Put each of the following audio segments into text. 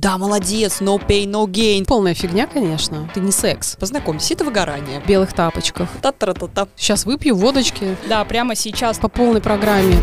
Да, молодец, no pain, no gain. Полная фигня, конечно. Это не секс. Познакомься, это выгорание. В белых тапочках. Та-та-та-та. Сейчас выпью водочки Да, прямо сейчас. по полной программе.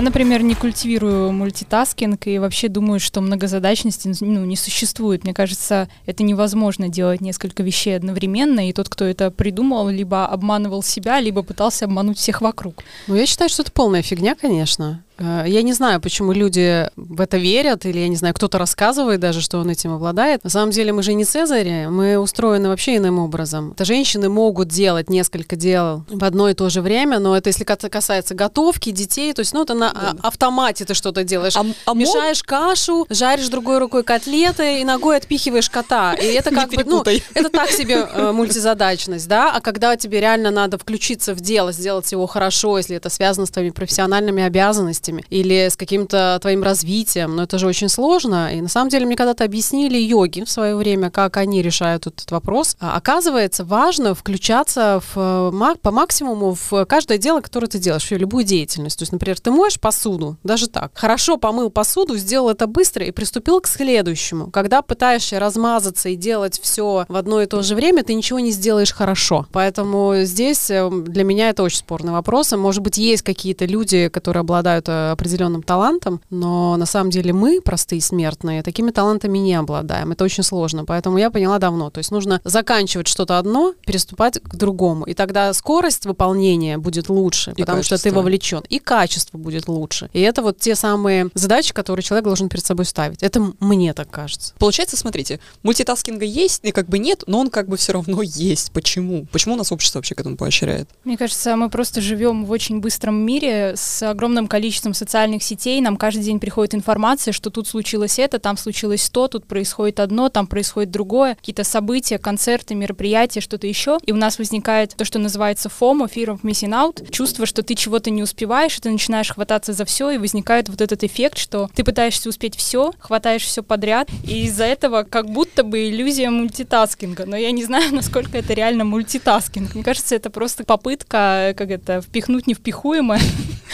Я, например, не культивирую мультитаскинг и вообще думаю, что многозадачности ну, не существует. Мне кажется, это невозможно делать несколько вещей одновременно, и тот, кто это придумал, либо обманывал себя, либо пытался обмануть всех вокруг. Ну, я считаю, что это полная фигня, конечно. Э, Я не знаю, почему люди в это верят, или, я не знаю, кто-то рассказывает даже, что он этим обладает. На самом деле мы же не Цезари, мы устроены вообще иным образом. Это женщины могут делать несколько дел в одно и то же время, но это если каса- касается готовки, детей, то есть, ну, это на а- автомате ты что-то делаешь. А, а мог- Мешаешь кашу, жаришь другой рукой котлеты и ногой отпихиваешь кота. И это как бы, ну, это так себе э, мультизадачность, да, а когда тебе реально надо включиться в дело, сделать его хорошо, если это связано с твоими профессиональными обязанностями или с каким-то твоим развитием, но это же очень сложно. И на самом деле мне когда-то объяснили йоги в свое время, как они решают этот вопрос. А, Оказывается, важно включаться в, по максимуму в каждое дело, которое ты делаешь, в любую деятельность. То есть, например, ты моешь посуду, даже так. Хорошо помыл посуду, сделал это быстро и приступил к следующему. Когда пытаешься размазаться и делать все в одно и то же время, ты ничего не сделаешь хорошо. Поэтому здесь э, для меня это очень спорный вопрос. И, Может быть, есть какие-то люди, которые обладают э, определенным талантом, но на самом деле мы, простые смертные, такими талантами не обладаем. Это очень сложно. Поэтому я поняла давно. То есть нужно заканчивать что-то одно, переступать к другому. И тогда скорость выполнения будет лучше, И потому что ты качество. вовлечен. И качество будет лучше. И это вот те самые задачи, которые человек должен перед собой ставить. Это мне так кажется. Получается, смотрите, мультитаскинга есть, и как бы нет, но он как бы все равно есть. Почему? Почему у нас общество вообще к этому поощряет? Мне кажется, мы просто живем в очень быстром мире с огромным количеством социальных сетей. Нам каждый день приходит информация, что тут случилось это, там случилось то, тут происходит одно, там происходит другое. Какие-то события, концерты, мероприятия, что-то еще. И у нас возникает то, что называется FOMO, Fear of Missing Out. Чувство, что ты чего-то не успеваешь, и ты начинаешь хвататься за все, и возникает вот этот эффект, что ты пытаешься успеть все, хватаешь все подряд, и из-за этого как будто бы иллюзия multitasking а. Но я не знаю, насколько это реально multitasking. Мне кажется, это просто попытка, как это, впихнуть невпихуемое.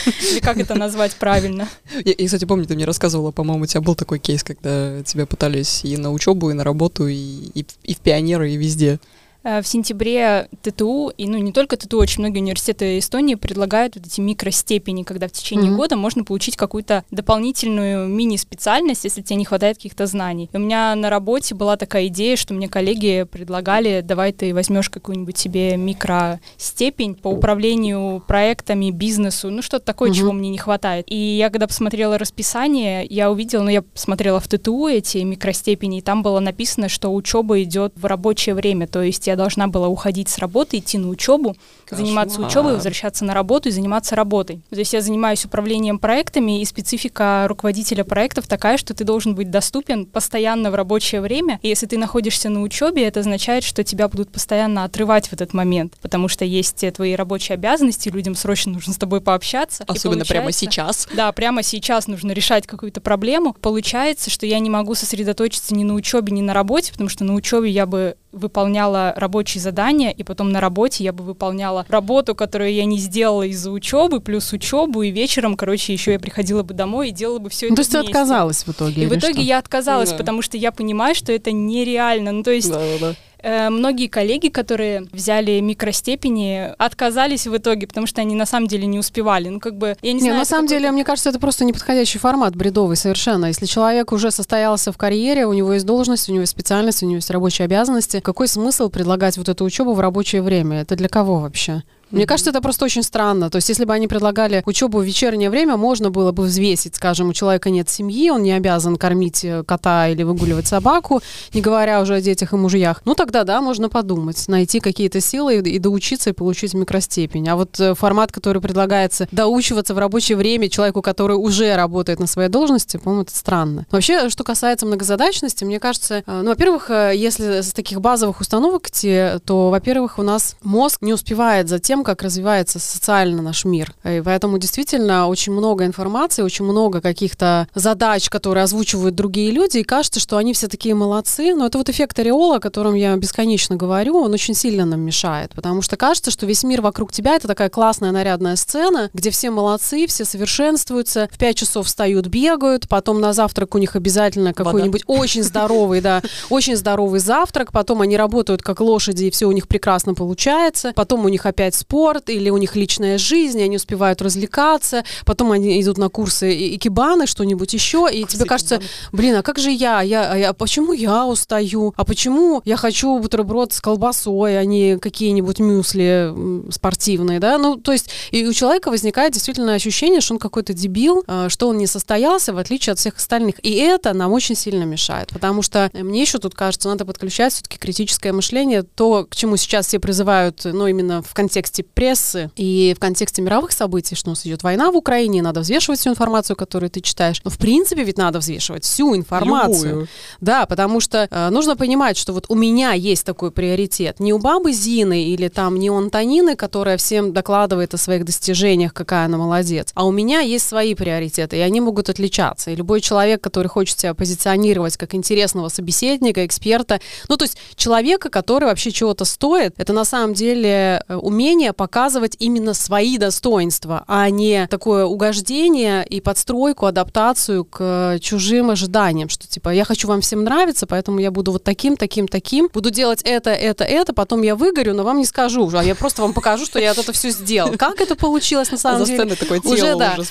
Или как это назвать правильно? Я, кстати, помню, ты мне рассказывала, по-моему, у тебя был такой кейс, когда тебя пытались и на учебу, и на работу, и, и, и в пионеры, и везде. Э, В сентябре ТТУ, и ну не только ТТУ, очень многие университеты Эстонии предлагают вот эти микростепени, когда в течение Мгм. года можно получить какую-то дополнительную мини-специальность, если тебе не хватает каких-то знаний. И у меня на работе была такая идея, что мне коллеги предлагали, давай ты возьмешь какую-нибудь себе микростепень по управлению проектами, бизнесу, ну что-то такое, Мгм. чего мне не хватает. И я когда посмотрела расписание, я увидела, ну я смотрела в ТТУ эти микростепени, и там было написано, что учеба идет в рабочее время, то есть я должна была уходить с работы, идти на учебу, заниматься Кошмар. учебой, возвращаться на работу и заниматься работой. То есть я занимаюсь управлением проектами, и специфика руководителя проектов такая, что ты должен быть доступен постоянно в рабочее время. И если ты находишься на учебе, это означает, что тебя будут постоянно отрывать в этот момент, потому что есть твои рабочие обязанности, людям срочно нужно с тобой пообщаться. Особенно прямо сейчас. да, прямо сейчас нужно решать какую-то проблему. Получается, что я не могу сосредоточиться ни на учебе, ни на работе, потому что на учебе я бы выполняла рабочие задания, и потом на работе я бы выполняла работу, которую я не сделала из-за учебы, плюс учебу, и вечером, короче, еще я приходила бы домой и делала бы все Ну, это то есть ты отказалась в итоге? И в итоге что? я отказалась, Да. потому что я понимаю, что это нереально. Ну, то есть Да-да-да. э, многие коллеги, которые взяли микростепени, отказались в итоге, потому что они на самом деле не успевали. Ну, как бы, я не, Не, знаю... на самом деле, мне кажется, это просто неподходящий формат, бредовый совершенно. Если человек уже состоялся в карьере, у него есть должность, у него есть специальность, у него есть рабочие обязанности, какой смысл предлагать вот эту учебу в рабочее время? Это для кого вообще? Мне кажется, это просто очень странно. То есть, если бы они предлагали учебу в вечернее время, можно было бы взвесить, скажем, у человека нет семьи, он не обязан кормить э, кота или выгуливать собаку, не говоря уже о детях и мужьях. Ну, тогда да, можно подумать, найти какие-то силы и, и доучиться и получить микростепень. А вот э, формат, который предлагается доучиваться в рабочее время человеку, который уже работает на своей должности, по-моему, это странно. Вообще, что касается многозадачности, мне кажется, э, ну, во-первых, если с таких базовых установок идти, то, во-первых, у нас мозг не успевает за тем, тем, как развивается социально наш мир. И поэтому действительно очень много информации, очень много каких-то задач, которые озвучивают другие люди, и кажется, что они все такие молодцы. Но это вот эффект ореола, о котором я бесконечно говорю, он очень сильно нам мешает, потому что кажется, что весь мир вокруг тебя — это такая классная нарядная сцена, где все молодцы, все совершенствуются, в 5 часов встают, бегают, потом на завтрак у них обязательно какой-нибудь очень здоровый, да, очень здоровый завтрак, потом они работают как лошади, и все у них прекрасно получается, потом у них опять спорт, или у них личная жизнь, и они успевают развлекаться, потом они идут на курсы икебаны, что-нибудь еще, и тебе кажется, блин, а как же я? я, а я, почему я устаю? А почему я хочу бутерброд с колбасой, а не какие-нибудь мюсли спортивные, да? Ну, то есть и у человека возникает действительно ощущение, что он какой-то дебил, а, что он не состоялся, в отличие от всех остальных. И это нам очень сильно мешает, потому что мне еще тут кажется, надо подключать все-таки критическое мышление, то, к чему сейчас все призывают, ну, именно в контексте прессы и в контексте мировых событий, что у нас идет война в Украине, надо взвешивать всю информацию, которую ты читаешь. Но, в принципе, ведь надо взвешивать всю информацию. Любую. Да, потому что э, нужно понимать, что вот у меня есть такой приоритет. Не у бабы Зины или там не у Антонины, которая всем докладывает о своих достижениях, какая она молодец, а у меня есть свои приоритеты, и они могут отличаться. И любой человек, который хочет себя позиционировать как интересного собеседника, эксперта, ну, то есть человека, который вообще чего-то стоит, это на самом деле э, умение показывать именно свои достоинства, а не такое угождение и подстройку, адаптацию к чужим ожиданиям, что типа я хочу вам всем нравиться, поэтому я буду вот таким, таким, таким, буду делать это, это, это, потом я выгорю, но вам не скажу, а я просто вам покажу, что я это все сделал. Как это получилось на самом деле? такое тело уже, да, уже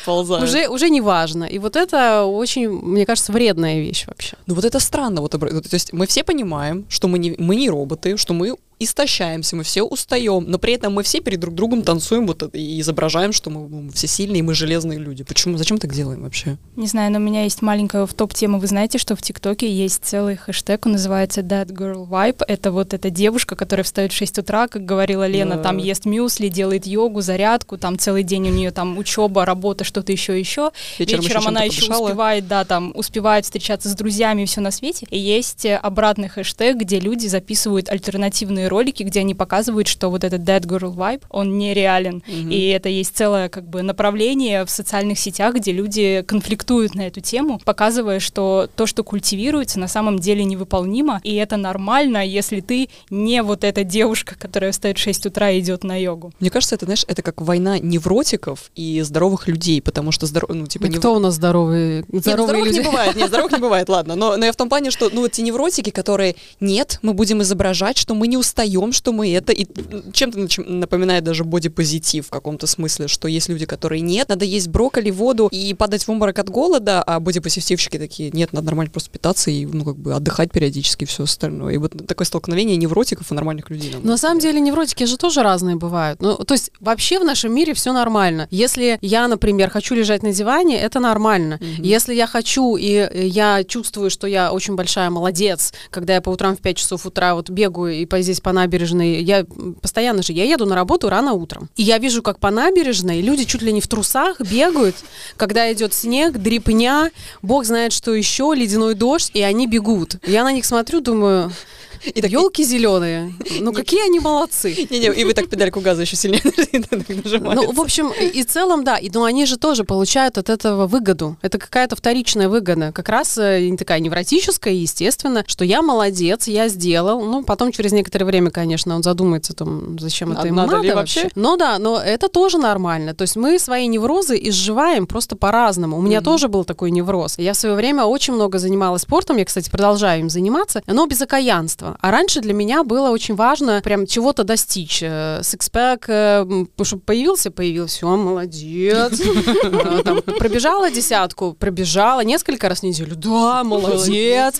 Уже, уже не важно. И вот это очень, мне кажется, вредная вещь вообще. Ну вот это странно. Вот, то есть мы все понимаем, что мы не, мы не роботы, что мы истощаемся, мы все устаем, но при этом мы все перед друг другом танцуем вот и изображаем, что мы, мы все сильные, мы железные люди. Почему? Зачем так делаем вообще? Не знаю, но у меня есть маленькая в топ тема. Вы знаете, что в ТикТоке есть целый хэштег, он называется That Girl Vibe. Это вот эта девушка, которая встает в 6 утра, как говорила Лена, да. там ест мюсли, делает йогу, зарядку, там целый день у нее там учеба, работа, что-то еще еще. Вечером, Вечером еще она еще подышала. успевает, да, там успевает встречаться с друзьями и все на свете. И есть обратный хэштег, где люди записывают альтернативные разные ролики, где они показывают, что вот этот dead girl vibe, он нереален. Mm-hmm. И это есть целое как бы направление в социальных сетях, где люди конфликтуют на эту тему, показывая, что то, что культивируется, на самом деле невыполнимо, и это нормально, если ты не вот эта девушка, которая встает в 6 утра и идет на йогу. Мне кажется, это, знаешь, это как война невротиков и здоровых людей, потому что здоров... ну, типа, нев... Кто у нас здоровые, здоровые нет, здоровых люди? не бывает, нет, здоровых не бывает, ладно, но, но я в том плане, что, ну, вот те невротики, которые, нет, мы будем изображать, что мы не устаем устаем, что мы это, и чем-то напоминает даже бодипозитив в каком-то смысле, что есть люди, которые нет, надо есть брокколи, воду и падать в обморок от голода, а бодипозитивщики такие, нет, надо нормально просто питаться и, ну, как бы отдыхать периодически и все остальное. И вот такое столкновение невротиков и нормальных людей. Но на самом деле невротики же тоже разные бывают. Ну, то есть вообще в нашем мире все нормально. Если я, например, хочу лежать на диване, это нормально. Mm-hmm. Если я хочу и я чувствую, что я очень большая молодец, когда я по утрам в 5 часов утра вот бегаю и по здесь по набережной. Я постоянно же, я еду на работу рано утром. И я вижу, как по набережной люди чуть ли не в трусах бегают, когда идет снег, дрипня, бог знает что еще, ледяной дождь, и они бегут. Я на них смотрю, думаю, и так, елки зеленые. Ну какие они молодцы. Не-не, и вы так педальку газа еще сильнее Ну, в общем, и в целом, да. И, ну, они же тоже получают от этого выгоду. Это какая-то вторичная выгода. Как раз э, такая невротическая, естественно, что я молодец, я сделал. Ну, потом через некоторое время, конечно, он задумается, там, зачем это ему надо, вообще. Ну да, но это тоже нормально. То есть мы свои неврозы изживаем просто по-разному. У меня тоже был такой невроз. Я в свое время очень много занималась спортом. Я, кстати, продолжаю им заниматься, но без окаянства. А раньше для меня было очень важно прям чего-то достичь. Э, сикспэк, э, чтобы появился, появился, все, молодец. Э, пробежала десятку, пробежала несколько раз в неделю, да, молодец.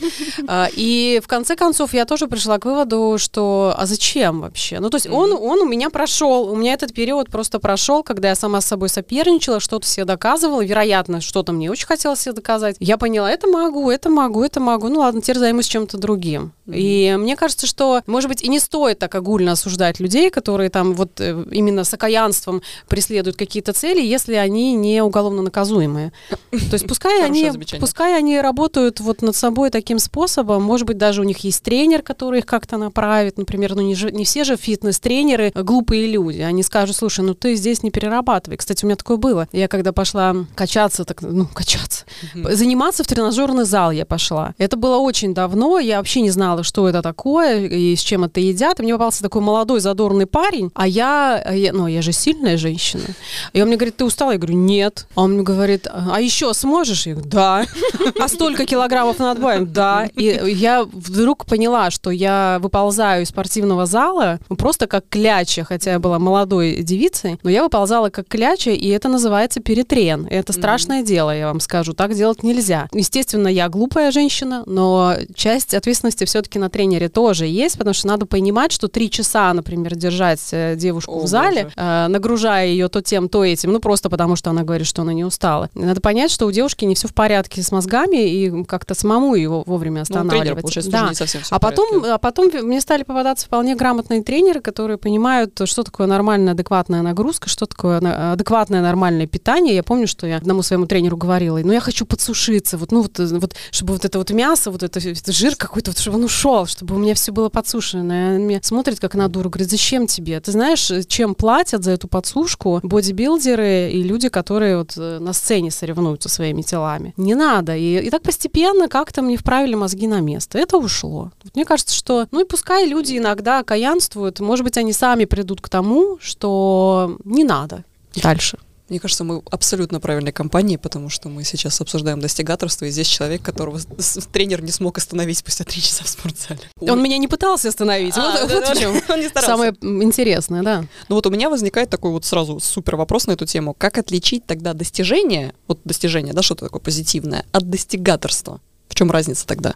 И в конце концов я тоже пришла к выводу, что а зачем вообще? Ну, то есть он, он у меня прошел, у меня этот период просто прошел, когда я сама с собой соперничала, что-то себе доказывала, вероятно, что-то мне очень хотелось себе доказать. Я поняла, это могу, это могу, это могу, ну ладно, теперь займусь чем-то другим. И мне кажется, что, может быть, и не стоит так огульно осуждать людей, которые там вот э, именно с окаянством преследуют какие-то цели, если они не уголовно наказуемые. То есть пускай они, пускай они работают вот над собой таким способом, может быть, даже у них есть тренер, который их как-то направит, например, ну не, же, не все же фитнес-тренеры глупые люди, они скажут, слушай, ну ты здесь не перерабатывай. Кстати, у меня такое было. Я когда пошла качаться, так, ну, качаться, заниматься в тренажерный зал я пошла. Это было очень давно, я вообще не знала, что это такое и с чем это едят. И мне попался такой молодой задорный парень, а я, я ну, я же сильная женщина. И он мне говорит, ты устала? Я говорю, нет. А он мне говорит, а еще сможешь? Я говорю, да. А столько килограммов надбавим? Да. И я вдруг поняла, что я выползаю из спортивного зала просто как кляча, хотя я была молодой девицей, но я выползала как кляча, и это называется перетрен. И это страшное mm-hmm. дело, я вам скажу. Так делать нельзя. Естественно, я глупая женщина, но часть ответственности все-таки на тренере тоже есть, потому что надо понимать, что три часа, например, держать э, девушку О, в зале, э, нагружая ее то тем, то этим, ну просто потому что она говорит, что она не устала. Надо понять, что у девушки не все в порядке с мозгами и как-то самому его вовремя останавливать. Ну, тренер, да. не совсем все а потом, а потом мне стали попадаться вполне грамотные тренеры, которые понимают, что такое нормальная, адекватная нагрузка, что такое адекватное, нормальное питание. Я помню, что я одному своему тренеру говорила, ну я хочу подсушиться, вот, ну вот, вот чтобы вот это вот мясо, вот это, это жир какой-то, вот, чтобы он ушел, чтобы у меня все было подсушено. И он меня смотрит как на дуру, говорит, зачем тебе? Ты знаешь, чем платят за эту подсушку бодибилдеры и люди, которые вот э, на сцене соревнуются своими телами? Не надо. И, и так постепенно как-то мне вправили мозги на место. Это ушло. Мне кажется, что, ну и пускай люди иногда окаянствуют, может быть, они сами придут к тому, что не надо дальше. Мне кажется, мы абсолютно правильной компании, потому что мы сейчас обсуждаем достигаторство, и здесь человек, которого тренер не смог остановить спустя три часа в спортзале. Он меня не пытался остановить. А, вот, да, вот да, в чем он не самое интересное, да. Ну вот у меня возникает такой вот сразу супер вопрос на эту тему. Как отличить тогда достижение, вот достижение, да, что-то такое позитивное, от достигаторства? В чем разница тогда?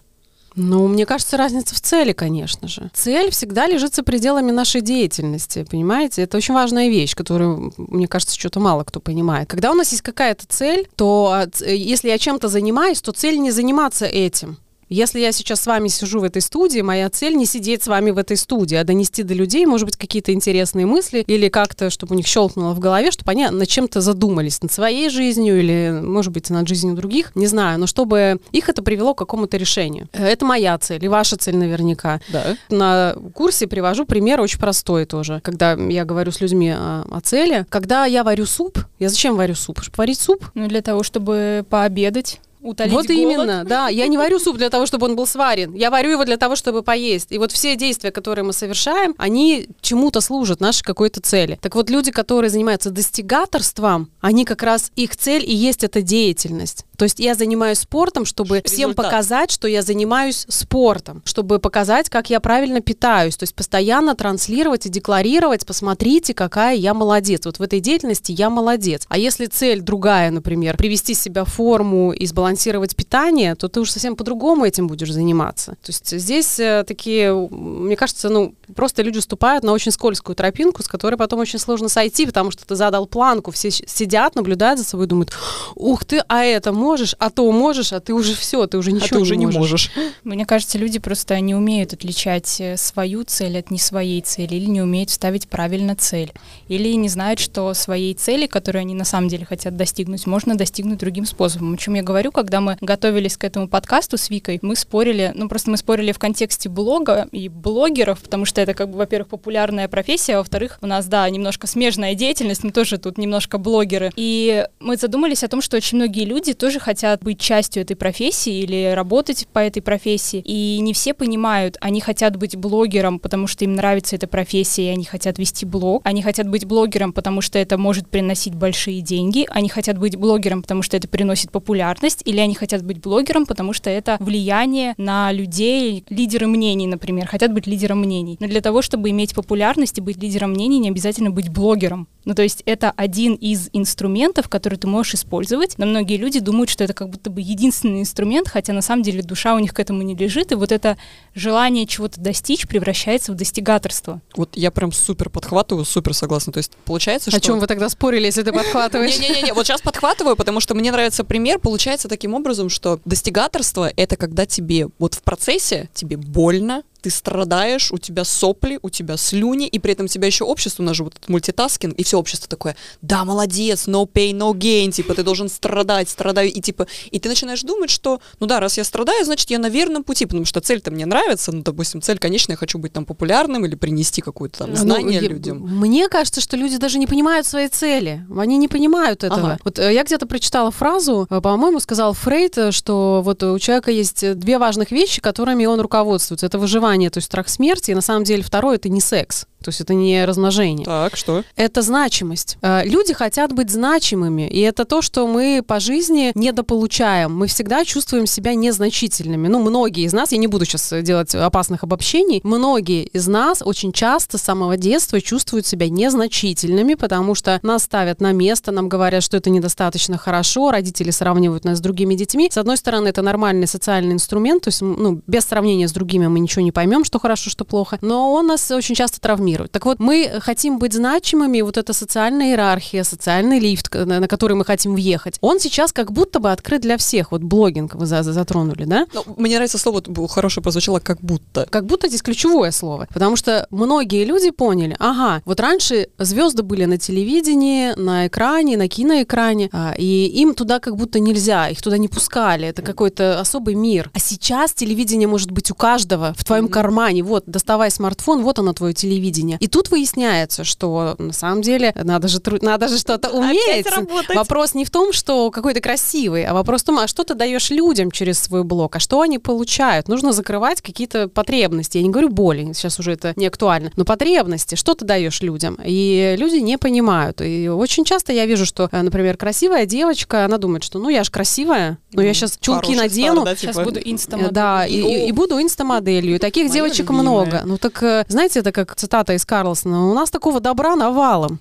Ну, мне кажется, разница в цели, конечно же. Цель всегда лежит за пределами нашей деятельности, понимаете? Это очень важная вещь, которую, мне кажется, что-то мало кто понимает. Когда у нас есть какая-то цель, то э, если я чем-то занимаюсь, то цель не заниматься этим. Если я сейчас с вами сижу в этой студии, моя цель не сидеть с вами в этой студии, а донести до людей, может быть, какие-то интересные мысли или как-то, чтобы у них щелкнуло в голове, чтобы они над чем-то задумались, над своей жизнью или, может быть, над жизнью других, не знаю, но чтобы их это привело к какому-то решению. Это моя цель, и ваша цель наверняка. Да. На курсе привожу пример очень простой тоже, когда я говорю с людьми о, о цели. Когда я варю суп, я зачем варю суп? Чтобы варить суп? Ну, для того, чтобы пообедать утолить Вот голод. именно, да. Я не варю суп для того, чтобы он был сварен. Я варю его для того, чтобы поесть. И вот все действия, которые мы совершаем, они чему-то служат, нашей какой-то цели. Так вот, люди, которые занимаются достигаторством, они как раз, их цель и есть эта деятельность. То есть я занимаюсь спортом, чтобы Результат. всем показать, что я занимаюсь спортом, чтобы показать, как я правильно питаюсь. То есть постоянно транслировать и декларировать, посмотрите, какая я молодец. Вот в этой деятельности я молодец. А если цель другая, например, привести себя в форму и сбалансировать питание, то ты уже совсем по-другому этим будешь заниматься. То есть здесь э, такие, мне кажется, ну, просто люди ступают на очень скользкую тропинку, с которой потом очень сложно сойти, потому что ты задал планку, все сидят, наблюдают за собой, думают, ух ты, а это можешь, а то можешь, а ты уже все, ты уже ничего а ты уже не можешь. не можешь. Мне кажется, люди просто не умеют отличать э, свою цель от не своей цели, или не умеют ставить правильно цель, или не знают, что своей цели, которую они на самом деле хотят достигнуть, можно достигнуть другим способом. О чем я говорю, когда мы готовились к этому подкасту с Викой, мы спорили, ну просто мы спорили в контексте блога и блогеров, потому что это как бы, во-первых, популярная профессия, а во-вторых, у нас, да, немножко смежная деятельность, мы тоже тут немножко блогеры. И мы задумались о том, что очень многие люди тоже хотят быть частью этой профессии или работать по этой профессии. И не все понимают, они хотят быть блогером, потому что им нравится эта профессия, и они хотят вести блог. Они хотят быть блогером, потому что это может приносить большие деньги. Они хотят быть блогером, потому что это приносит популярность. Или они хотят быть блогером, потому что это влияние на людей, лидеры мнений, например, хотят быть лидером мнений. Но для того, чтобы иметь популярность и быть лидером мнений, не обязательно быть блогером. Ну, то есть это один из инструментов, который ты можешь использовать. Но многие люди думают, что это как будто бы единственный инструмент, хотя на самом деле душа у них к этому не лежит, и вот это желание чего-то достичь превращается в достигаторство. Вот я прям супер подхватываю, супер согласна. То есть получается, что... О чем вы тогда спорили, если ты подхватываешь? Не-не-не, вот сейчас подхватываю, потому что мне нравится пример. Получается таким образом, что достигаторство — это когда тебе вот в процессе тебе больно, ты страдаешь, у тебя сопли, у тебя слюни, и при этом у тебя еще общество, у нас же вот этот мультитаскинг, и все общество такое, да, молодец, no pain, no gain, типа, ты должен страдать, страдаю, и типа, и ты начинаешь думать, что, ну да, раз я страдаю, значит, я на верном пути, потому что цель-то мне нравится, ну, допустим, цель, конечно, я хочу быть там популярным или принести какое-то там Ну, знание я- людям. Мне кажется, что люди даже не понимают своей цели. Они не понимают этого. Ага. Вот э, я где-то прочитала фразу, э, по-моему, сказал Фрейд, э, что вот у человека есть две важных вещи, которыми он руководствуется. Это выживание, то есть страх смерти, и на самом деле второе это не секс. То есть это не размножение. Так, что? Это значимость. Э, Люди хотят быть значимыми, и это то, что мы по жизни недополучаем. Мы всегда чувствуем себя незначительными. Ну, многие из нас, я не буду сейчас делать опасных обобщений, многие из нас очень часто с самого детства чувствуют себя незначительными, потому что нас ставят на место, нам говорят, что это недостаточно хорошо, родители сравнивают нас с другими детьми. С одной стороны, это нормальный социальный инструмент, то есть, ну, без сравнения с другими мы ничего не поймем, что хорошо, что плохо, но он нас очень часто травмирует. Так вот, мы хотим быть значимыми, вот эта социальная иерархия, социальный лифт, на который мы хотим въехать, он сейчас как будто бы открыт для всех. Вот блогинг вы за- за- затронули, да? Ну, мне нравится слово, хорошее прозвучало, как будто. Как будто здесь ключевое слово. Потому что многие люди поняли, ага, вот раньше звезды были на телевидении, на экране, на киноэкране, а, и им туда как будто нельзя, их туда не пускали. Это какой-то особый мир. А сейчас телевидение может быть у каждого в твоем кармане. Вот, доставай смартфон, вот оно твое телевидение. И тут выясняется, что на самом деле надо же, тру- надо же что-то уметь. работать. Вопрос не в том, что какой ты красивый, а вопрос в том, а что ты даешь людям через свой блог, а что они получают. Нужно закрывать какие-то потребности. Я не говорю боли, сейчас уже это не актуально, но потребности, что ты даешь людям. И люди не понимают. И очень часто я вижу, что, э, например, красивая девочка, она думает, что ну я же красивая, ну я сейчас чулки Хороший надену, стар, да, Сейчас типа? буду Э, инстамоделью. Да, и, и- и буду инстамоделью. И таких девочек любимое. много. Ну так, э, знаете, это как цитата из Карлсона. У нас такого добра навалом.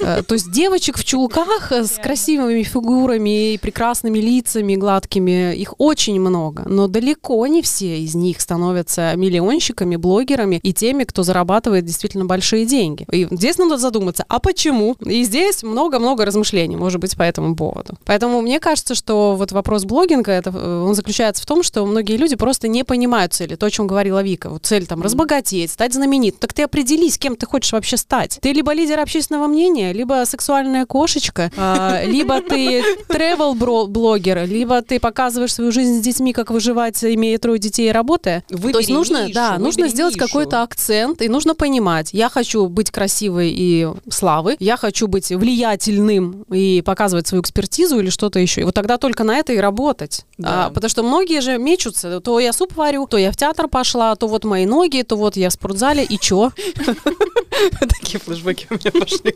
Э, То есть девочек в чулках э, с красивыми фигурами и прекрасными лицами гладкими, их очень много. Но далеко не все из них становятся миллионщиками, блогерами и теми, кто зарабатывает действительно большие деньги. И здесь надо задуматься, а почему? И здесь много-много размышлений, может быть, по этому поводу. Поэтому мне кажется, что вот вопрос блогинга, это, он заключается в том, что многие люди просто не понимают цели. То, о чем говорила Вика. Вот цель там разбогатеть, стать знаменитым. Так ты определись, кем ты хочешь вообще стать. Ты либо лидер общественного мнения, либо сексуальная кошечка, а, либо ты travel-блогер, либо ты показываешь свою жизнь с детьми, как выживать, имея трое детей и работая. Выбери То есть нужно, нишу, да, нужно сделать какой-то акцент, и нужно понимать, я хочу быть красивой и славы, я хочу быть влиятельным и показывать свою экспертизу или что-то еще. И вот тогда только на это и работать. Да. А, потому что многие же мечутся. То я суп варю, то я в театр пошла, то вот мои ноги, то вот я в спортзале, и чё? Такие флешбеки у меня пошли.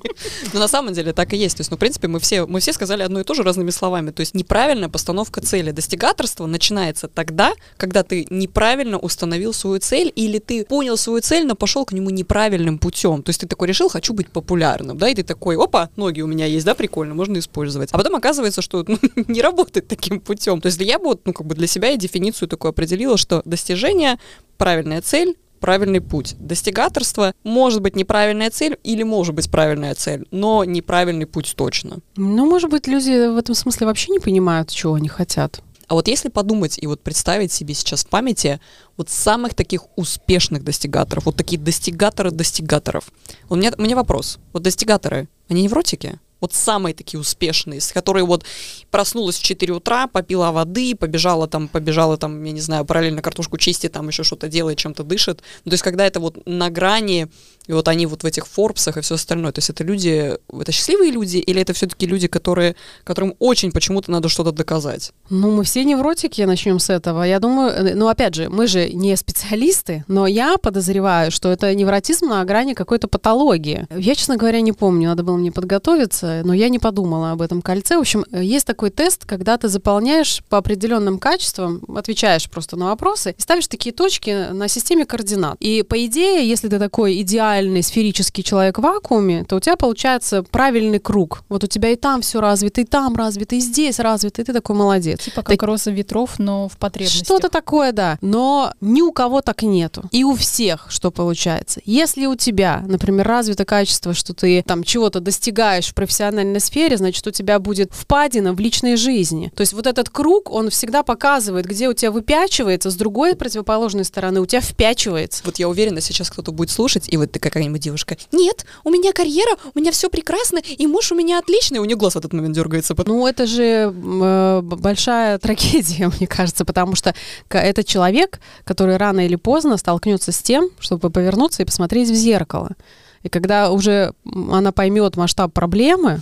Но на самом деле так и есть. То есть, ну, в принципе, мы все, мы все сказали одно и то же разными словами. То есть неправильная постановка цели. Достигаторство начинается тогда, когда ты неправильно установил свою цель, или ты понял свою цель, но пошел к нему неправильным путем. То есть ты такой решил, хочу быть популярным, да, и ты такой, опа, ноги у меня есть, да, прикольно, можно использовать. А потом оказывается, что ну, не работает таким путем. То есть я бы вот, ну, как бы для себя я дефиницию такую определила, что достижение, правильная цель, правильный путь. Достигаторство может быть неправильная цель или может быть правильная цель, но неправильный путь точно. Ну, может быть, люди в этом смысле вообще не понимают, чего они хотят. А вот если подумать и вот представить себе сейчас в памяти вот самых таких успешных достигаторов, вот такие достигаторы достигаторов. У меня, у меня вопрос. Вот достигаторы, они невротики? Вот самые такие успешные, с которые вот проснулась в 4 утра, попила воды, побежала там, побежала там, я не знаю, параллельно картошку чистит, там еще что-то делает, чем-то дышит. Ну, то есть когда это вот на грани, и вот они вот в этих Форбсах и все остальное, то есть это люди, это счастливые люди или это все-таки люди, которые, которым очень почему-то надо что-то доказать? Ну, мы все невротики, начнем с этого. Я думаю, э, ну, опять же, мы же не специалисты, но я подозреваю, что это невротизм на грани какой-то патологии. Я, честно говоря, не помню, надо было мне подготовиться, но я не подумала об этом кольце. В общем, э, есть такой тест, когда ты заполняешь по определенным качествам, отвечаешь просто на вопросы и ставишь такие точки на системе координат. И, по идее, если ты такой идеальный сферический человек в вакууме, то у тебя получается правильный круг. Вот у тебя и там все развито, и там развито, и здесь развито, и ты такой молодец. Типа как роза ветров, но в потребностях. Что-то такое, да. Но ни у кого так нету. И у всех, что получается. Если у тебя, например, развито качество, что ты там чего-то достигаешь в профессиональном профессиональной сфере, значит, у тебя будет впадина в личной жизни. То есть вот этот круг, он всегда показывает, где у тебя выпячивается, с другой противоположной стороны у тебя впячивается. Вот я уверена, сейчас кто-то будет слушать, и вот ты какая-нибудь девушка, нет, у меня карьера, у меня все прекрасно, и муж у меня отличный, у нее глаз в этот момент дергается. Ну, это же э, большая трагедия, мне кажется, потому что это человек, который рано или поздно столкнется с тем, чтобы повернуться и посмотреть в зеркало. И когда уже она поймет масштаб проблемы,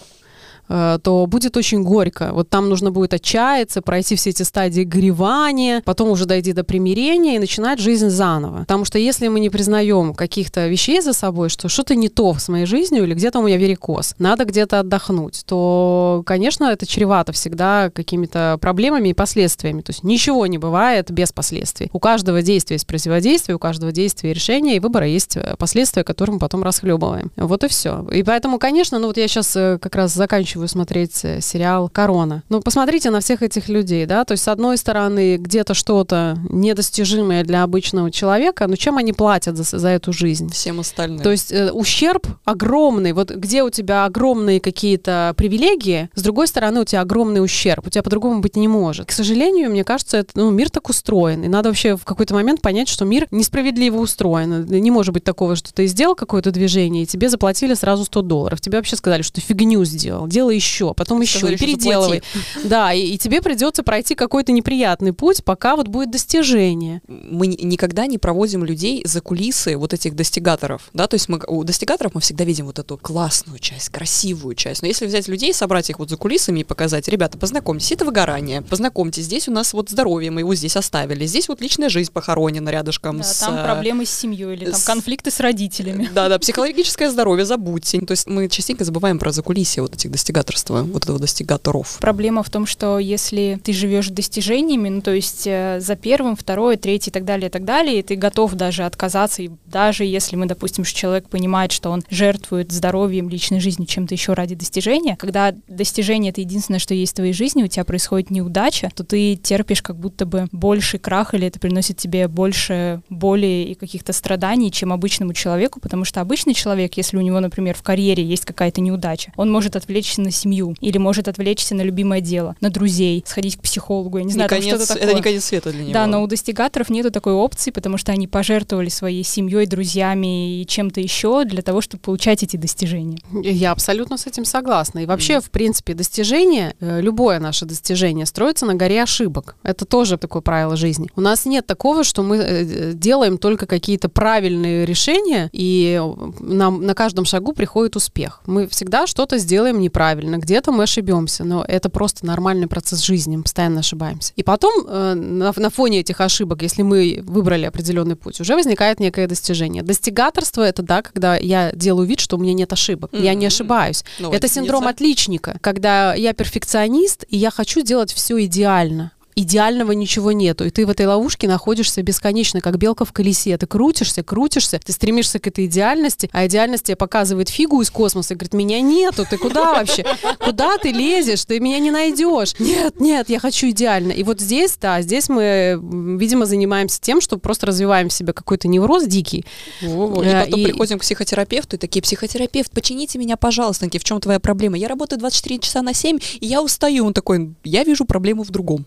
то будет очень горько. Вот там нужно будет отчаяться, пройти все эти стадии горевания, потом уже дойти до примирения и начинать жизнь заново. Потому что если мы не признаем каких-то вещей за собой, что что-то не то с моей жизнью или где-то у меня верикоз, надо где-то отдохнуть, то, конечно, это чревато всегда какими-то проблемами и последствиями. То есть ничего не бывает без последствий. У каждого действия есть противодействие, у каждого действия решения, и выбора есть э, последствия, которые мы потом расхлебываем. Вот и все. И поэтому, конечно, ну вот я сейчас э, как раз заканчиваю заканчиваю смотреть э, сериал «Корона». Ну, посмотрите на всех этих людей, да, то есть, с одной стороны, где-то что-то недостижимое для обычного человека, но чем они платят за, за эту жизнь? Всем остальным. То есть, э, ущерб огромный. Вот где у тебя огромные какие-то привилегии, с другой стороны, у тебя огромный ущерб. У тебя по-другому быть не может. К сожалению, мне кажется, это, ну, мир так устроен. И надо вообще в какой-то момент понять, что мир несправедливо устроен. Не может быть такого, что ты сделал какое-то движение, и тебе заплатили сразу 100 долларов. Тебе вообще сказали, что ты фигню сделал. Делай делай еще, потом еще, Сказали, и переделывай. Да, и, и тебе придется пройти какой-то неприятный путь, пока вот будет достижение. Мы никогда не проводим людей за кулисы вот этих достигаторов, да, то есть мы, у достигаторов мы всегда видим вот эту классную часть, красивую часть, но если взять людей, собрать их вот за кулисами и показать, ребята, познакомьтесь, это выгорание, познакомьтесь, здесь у нас вот здоровье, мы его здесь оставили, здесь вот личная жизнь похоронена рядышком да, с... там проблемы с семьей или там с... конфликты с родителями. Да-да, психологическое здоровье, забудьте. То есть мы частенько забываем про закулисье вот этих достигаторов достигаторства, вот этого достигаторов. Проблема в том, что если ты живешь достижениями, ну то есть э, за первым, второй, третий и так далее, и так далее, и ты готов даже отказаться, и даже если мы, допустим, что человек понимает, что он жертвует здоровьем, личной жизнью, чем-то еще ради достижения, когда достижение — это единственное, что есть в твоей жизни, у тебя происходит неудача, то ты терпишь как будто бы больше крах, или это приносит тебе больше боли и каких-то страданий, чем обычному человеку, потому что обычный человек, если у него, например, в карьере есть какая-то неудача, он может отвлечься на семью, или может отвлечься на любимое дело, на друзей, сходить к психологу, я не знаю, не конец, что-то такое. Это не конец света для него. Да, но у достигаторов нету такой опции, потому что они пожертвовали своей семьей, друзьями и чем-то еще для того, чтобы получать эти достижения. Я абсолютно с этим согласна. И вообще, mm. в принципе, достижение, э, любое наше достижение строится на горе ошибок. Это тоже такое правило жизни. У нас нет такого, что мы э, делаем только какие-то правильные решения, и нам на каждом шагу приходит успех. Мы всегда что-то сделаем неправильно правильно, где-то мы ошибемся, но это просто нормальный процесс жизни, мы постоянно ошибаемся. И потом э, на, на фоне этих ошибок, если мы выбрали определенный путь, уже возникает некое достижение. Достигаторство это да, когда я делаю вид, что у меня нет ошибок, mm-hmm. я не ошибаюсь. Ну, это синдром отличника, когда я перфекционист и я хочу делать все идеально идеального ничего нету. И ты в этой ловушке находишься бесконечно, как белка в колесе. Ты крутишься, крутишься, ты стремишься к этой идеальности, а идеальность тебе показывает фигу из космоса и говорит, меня нету, ты куда вообще? Куда ты лезешь? Ты меня не найдешь. Нет, нет, я хочу идеально. И вот здесь, да, здесь мы, видимо, занимаемся тем, что просто развиваем в себе какой-то невроз дикий. О, и э, потом и... приходим к психотерапевту и такие, психотерапевт, почините меня, пожалуйста, в чем твоя проблема? Я работаю 24 часа на 7, и я устаю. Он такой, я вижу проблему в другом.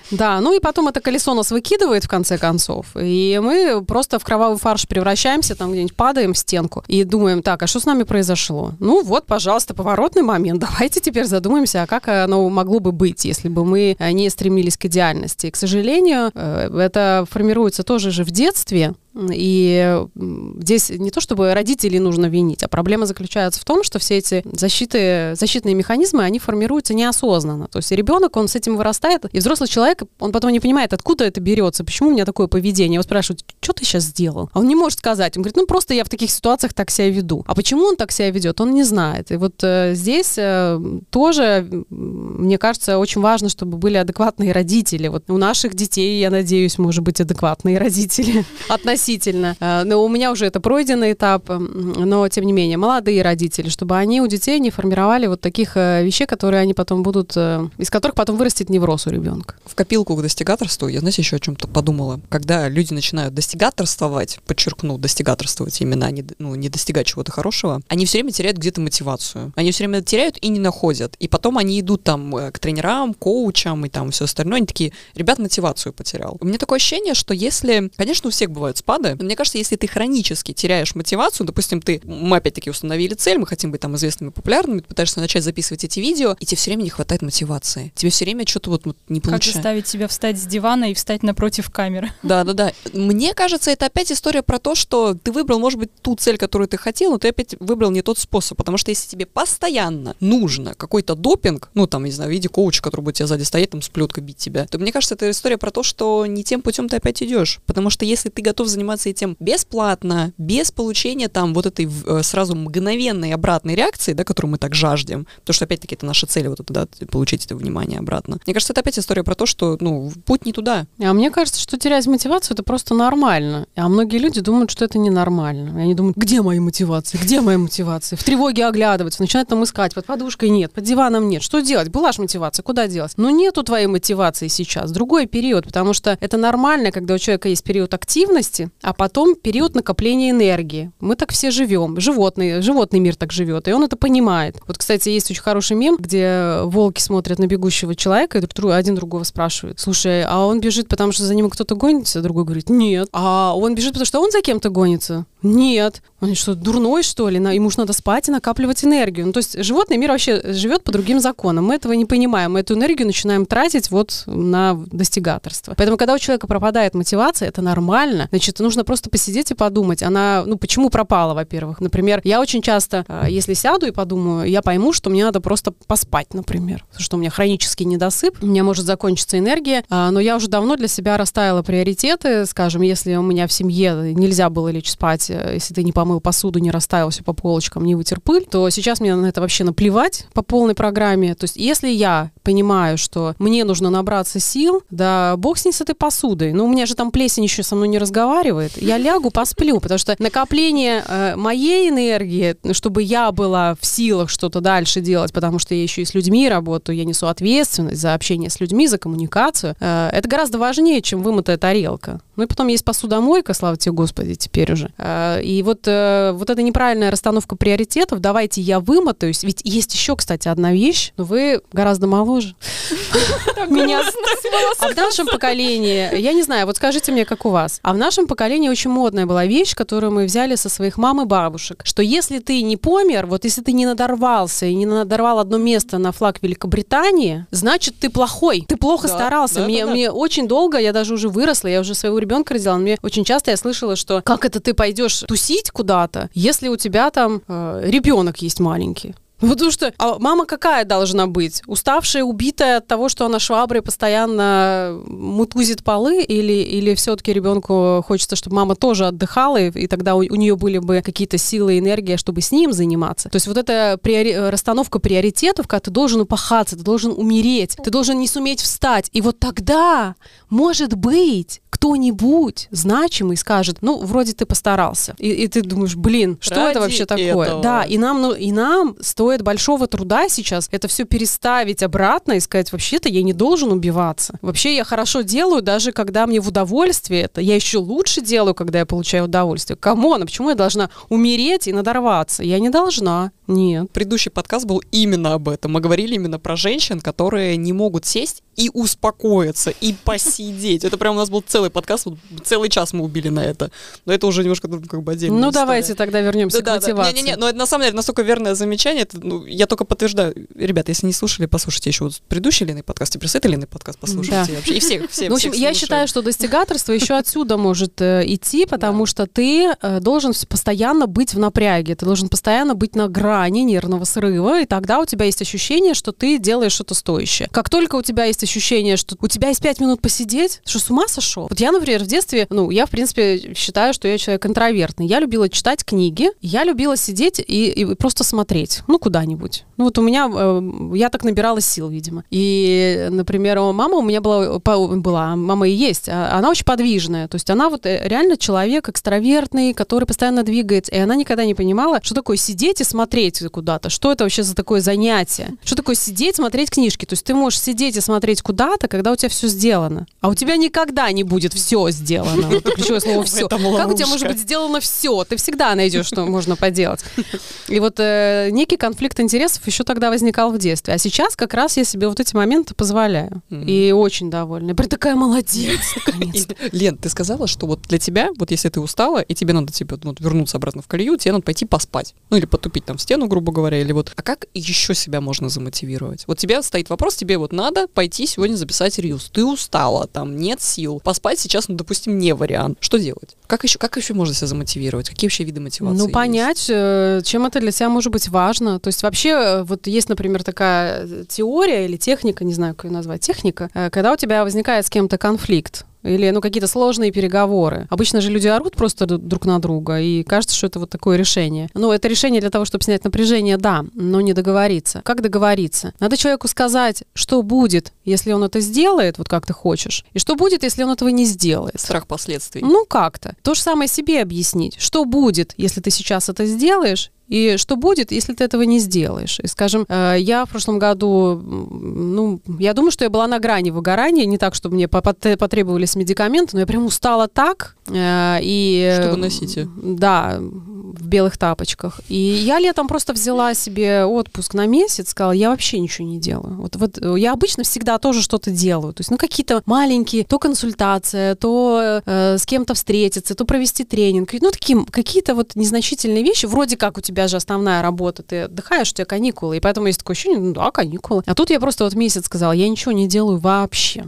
Да, ну и потом это колесо нас выкидывает в конце концов, и мы просто в кровавый фарш превращаемся, там где-нибудь падаем в стенку и думаем, так, а что с нами произошло? Ну вот, пожалуйста, поворотный момент, давайте теперь задумаемся, а как оно могло бы быть, если бы мы не стремились к идеальности. К сожалению, э, это формируется тоже же в детстве, и здесь не то, чтобы родителей нужно винить, а проблема заключается в том, что все эти защиты, защитные механизмы, они формируются неосознанно. То есть ребенок, он с этим вырастает, и взрослый человек, он потом не понимает, откуда это берется, почему у меня такое поведение. Его спрашивают, что ты сейчас сделал? А он не может сказать. Он говорит, ну просто я в таких ситуациях так себя веду. А почему он так себя ведет, он не знает. И вот э, здесь э, тоже, мне кажется, очень важно, чтобы были адекватные родители. Вот у наших детей, я надеюсь, может быть, адекватные родители. Относительно. Э, Но у меня уже это пройденный этап, но тем не менее, молодые родители, чтобы они у детей не формировали вот таких э, вещей, которые они потом будут, э, из которых потом вырастет невроз у ребенка. В копилку к достигаторству я, знаете, еще о чем-то подумала. Когда люди начинают достигаторствовать, подчеркну, достигаторствовать именно, а не, ну, не достигать чего-то хорошего, они все время теряют где-то мотивацию. Они все время теряют и не находят. И потом они идут там э, к тренерам, коучам и там все остальное. Они такие, ребят, мотивацию потерял. У меня такое ощущение, что если, конечно, у всех бывают спады, но мне кажется, если ты хронически теряешь мотивацию, допустим, ты, мы опять-таки установили цель, мы хотим быть там известными, популярными, ты пытаешься начать записывать эти видео, и тебе все время не хватает мотивации. Тебе все время что-то вот, вот не получается. Заставить себя встать с дивана и встать напротив камеры? Да, да, да. Мне кажется, это опять история про то, что ты выбрал, может быть, ту цель, которую ты хотел, но ты опять выбрал не тот способ. Потому что если тебе постоянно нужно какой-то допинг, ну, там, не знаю, в виде коуча, который будет тебя сзади стоять, там, с плеткой бить тебя, то мне кажется, это история про то, что не тем путем ты опять идешь. Потому что если ты готов заниматься этим бесплатно, без получения там вот этой э, сразу мгновенной обратной реакции, да, которую мы так жаждем, потому что опять-таки это наша цель, вот это, да, получить это внимание обратно. Мне кажется, это опять история про то, что, ну, путь не туда. А мне кажется, что терять мотивацию это просто нормально. А многие люди думают, что это ненормально. И они думают, где мои мотивации? Где моя мотивация? В тревоге оглядываться, начинают там искать. Под подушкой нет, под диваном нет. Что делать? Была же мотивация, куда делать? Но нету твоей мотивации сейчас. Другой период, потому что это нормально, когда у человека есть период активности, а потом период накопления энергии. Мы так все живем. Животные, животный мир так живет, и он это понимает. Вот, кстати, есть очень хороший мем, где волки смотрят на бегущего человека, и один другого спрашивает, слушай, а он бежит, потому что за ним кто-то гонится? Другой говорит, нет. А он бежит, потому что он за кем-то гонится? Нет. Он что, дурной, что ли? Ему же надо спать и накапливать энергию. Ну, то есть животный мир вообще живет по другим законам. Мы этого не понимаем. Мы эту энергию начинаем тратить вот на достигаторство. Поэтому, когда у человека пропадает мотивация, это нормально. Значит, нужно просто посидеть и подумать. Она, ну, почему пропала, во-первых? Например, я очень часто, э, если сяду и подумаю, я пойму, что мне надо просто поспать, например. Что у меня хронический недосып, у меня может закончиться энергия, а, но я уже давно для себя расставила приоритеты. Скажем, если у меня в семье нельзя было лечь спать, э, если ты не помыл посуду, не расставил по полочкам, не вытер пыль, то сейчас мне на это вообще наплевать по полной программе. То есть если я понимаю, что мне нужно набраться сил, да бог с ней с этой посудой. Ну, у меня же там плесень еще со мной не разговаривает. Я лягу, посплю, потому что накопление э, моей энергии, чтобы я была в силах что-то дальше делать, потому что я еще и с людьми работаю, я несу ответственность за общение с людьми, за коммуникацию, э, это гораздо важнее, чем вымытая тарелка. Ну и потом есть посудомойка, слава тебе, Господи, теперь уже. Э, И вот, э, вот эта неправильная расстановка приоритетов, давайте я вымотаюсь. Ведь есть еще, кстати, одна вещь, но вы гораздо моложе. Меня а в нашем поколении, я не знаю, вот скажите мне, как у вас, а в нашем поколении очень модная была вещь, которую мы взяли со своих мам и бабушек, что если ты не помер, вот если ты не надорвался и не надорвал одно место на флаг Великобритании, значит, ты плохой, ты плохо старался. мне очень долго, я даже уже выросла, я уже своего ребенка родила, мне очень часто я слышала, что как это ты пойдешь тусить куда-то, если у тебя там э, ребенок есть маленький. Потому что а мама какая должна быть? Уставшая, убитая от того, что она шваброй постоянно мутузит полы? Или, или все-таки ребенку хочется, чтобы мама тоже отдыхала, и, и тогда у, у нее были бы какие-то силы и энергия, чтобы с ним заниматься? То есть вот эта приори- расстановка приоритетов, когда ты должен упахаться, ты должен умереть, ты должен не суметь встать. И вот тогда, может быть, кто-нибудь значимый скажет, ну, вроде ты постарался. И, и ты думаешь, блин, что Ради это вообще такое? этого. Да, и нам, ну, и нам стоит большого труда сейчас это все переставить обратно и сказать, вообще-то я не должен убиваться. Вообще я хорошо делаю, даже когда мне в удовольствие это. Я еще лучше делаю, когда я получаю удовольствие. Come on, а почему я должна умереть и надорваться? Я не должна. Нет. Предыдущий подкаст был именно об этом. Мы говорили именно про женщин, которые не могут сесть и успокоиться, и посидеть. Это прям у нас был целый подкаст, вот целый час мы убили на это. Но это уже немножко ну, как бы отдельно. Ну, давайте тогда вернемся к мотивации. Не-не-не, но это на самом деле настолько верное замечание. Это, ну, я только подтверждаю. Ребят, если не слушали, послушайте еще вот предыдущий Ленный подкаст, и плюс это Ленный подкаст послушайте. Да. Вообще, и всех, все, Ну, в общем, всех я считаю, что достигаторство еще отсюда может э, идти, потому что ты э, должен с- постоянно быть в напряге, ты должен постоянно быть на грани. Выгорания, нервного срыва, и тогда у тебя есть ощущение, что ты делаешь что-то стоящее. Как только у тебя есть ощущение, что у тебя есть пять минут посидеть, что с ума сошел? Вот я, например, в детстве, ну, я, в принципе, считаю, что я человек интровертный. Я любила читать книги, я любила сидеть и, и просто смотреть, ну, куда-нибудь. Ну, вот у меня, э, я так набирала сил, видимо. И, например, мама у меня была, была мама и есть, а она очень подвижная. То есть она вот э, реально человек экстравертный, который постоянно двигается. И она никогда не понимала, что такое сидеть и смотреть куда-то. Что это вообще за такое занятие? Что такое сидеть, смотреть книжки? То есть ты можешь сидеть и смотреть куда-то, когда у тебя все сделано. А у тебя никогда не будет все сделано. Вот ключевое слово все. Как у тебя может быть сделано все? Ты всегда найдешь, что можно поделать. И вот э, некий конфликт интересов еще тогда возникал в детстве. А сейчас как раз я себе вот эти моменты позволяю. И очень довольна. Прям такая молодец, Лен, ты сказала, что вот для тебя, вот если ты устала, и тебе надо ну, вернуться обратно в колею, тебе надо пойти поспать. Ну или потупить там в стену, грубо говоря, или вот. А как еще себя можно замотивировать? Вот тебе стоит вопрос, тебе вот надо пойти сегодня записать рилс. Ты устала, там нет сил. Pоспать сейчас, ну, допустим, не вариант. Что делать? Как еще, как еще можно себя замотивировать? Какие вообще виды мотивации? Ну, понять, есть? Э, чем это для тебя может быть важно. То есть вообще, э, вот есть, например, такая теория или техника, не знаю, как ее назвать, техника, э, когда у тебя возникает с кем-то конфликт, или, ну, какие-то сложные переговоры. Обычно же люди орут просто друг на друга, и кажется, что это вот такое решение. Ну, это решение для того, чтобы снять напряжение, да, но не договориться. Как договориться? Надо человеку сказать, что будет, если он это сделает, вот как ты хочешь, и что будет, если он этого не сделает. Страх последствий. Ну, как-то. То же самое себе объяснить. Что будет, если ты сейчас это сделаешь, и что будет, если ты этого не сделаешь? И, скажем, э, я в прошлом году, ну, я думаю, что я была на грани выгорания, не так, чтобы мне потребовались медикаменты, но я прям устала так. Э, и, что вы носите? Да, в белых тапочках. И я летом просто взяла себе отпуск на месяц, сказала, я вообще ничего не делаю. Вот, вот я обычно всегда тоже что-то делаю. То есть, ну, какие-то маленькие, то консультация, то э, с кем-то встретиться, то провести тренинг. Ну, такие какие-то вот незначительные вещи. Вроде как у тебя тебя же основная работа, ты отдыхаешь, у тебя каникулы, и поэтому есть такое ощущение, ну да, каникулы. А тут я просто вот месяц сказала, я ничего не делаю вообще.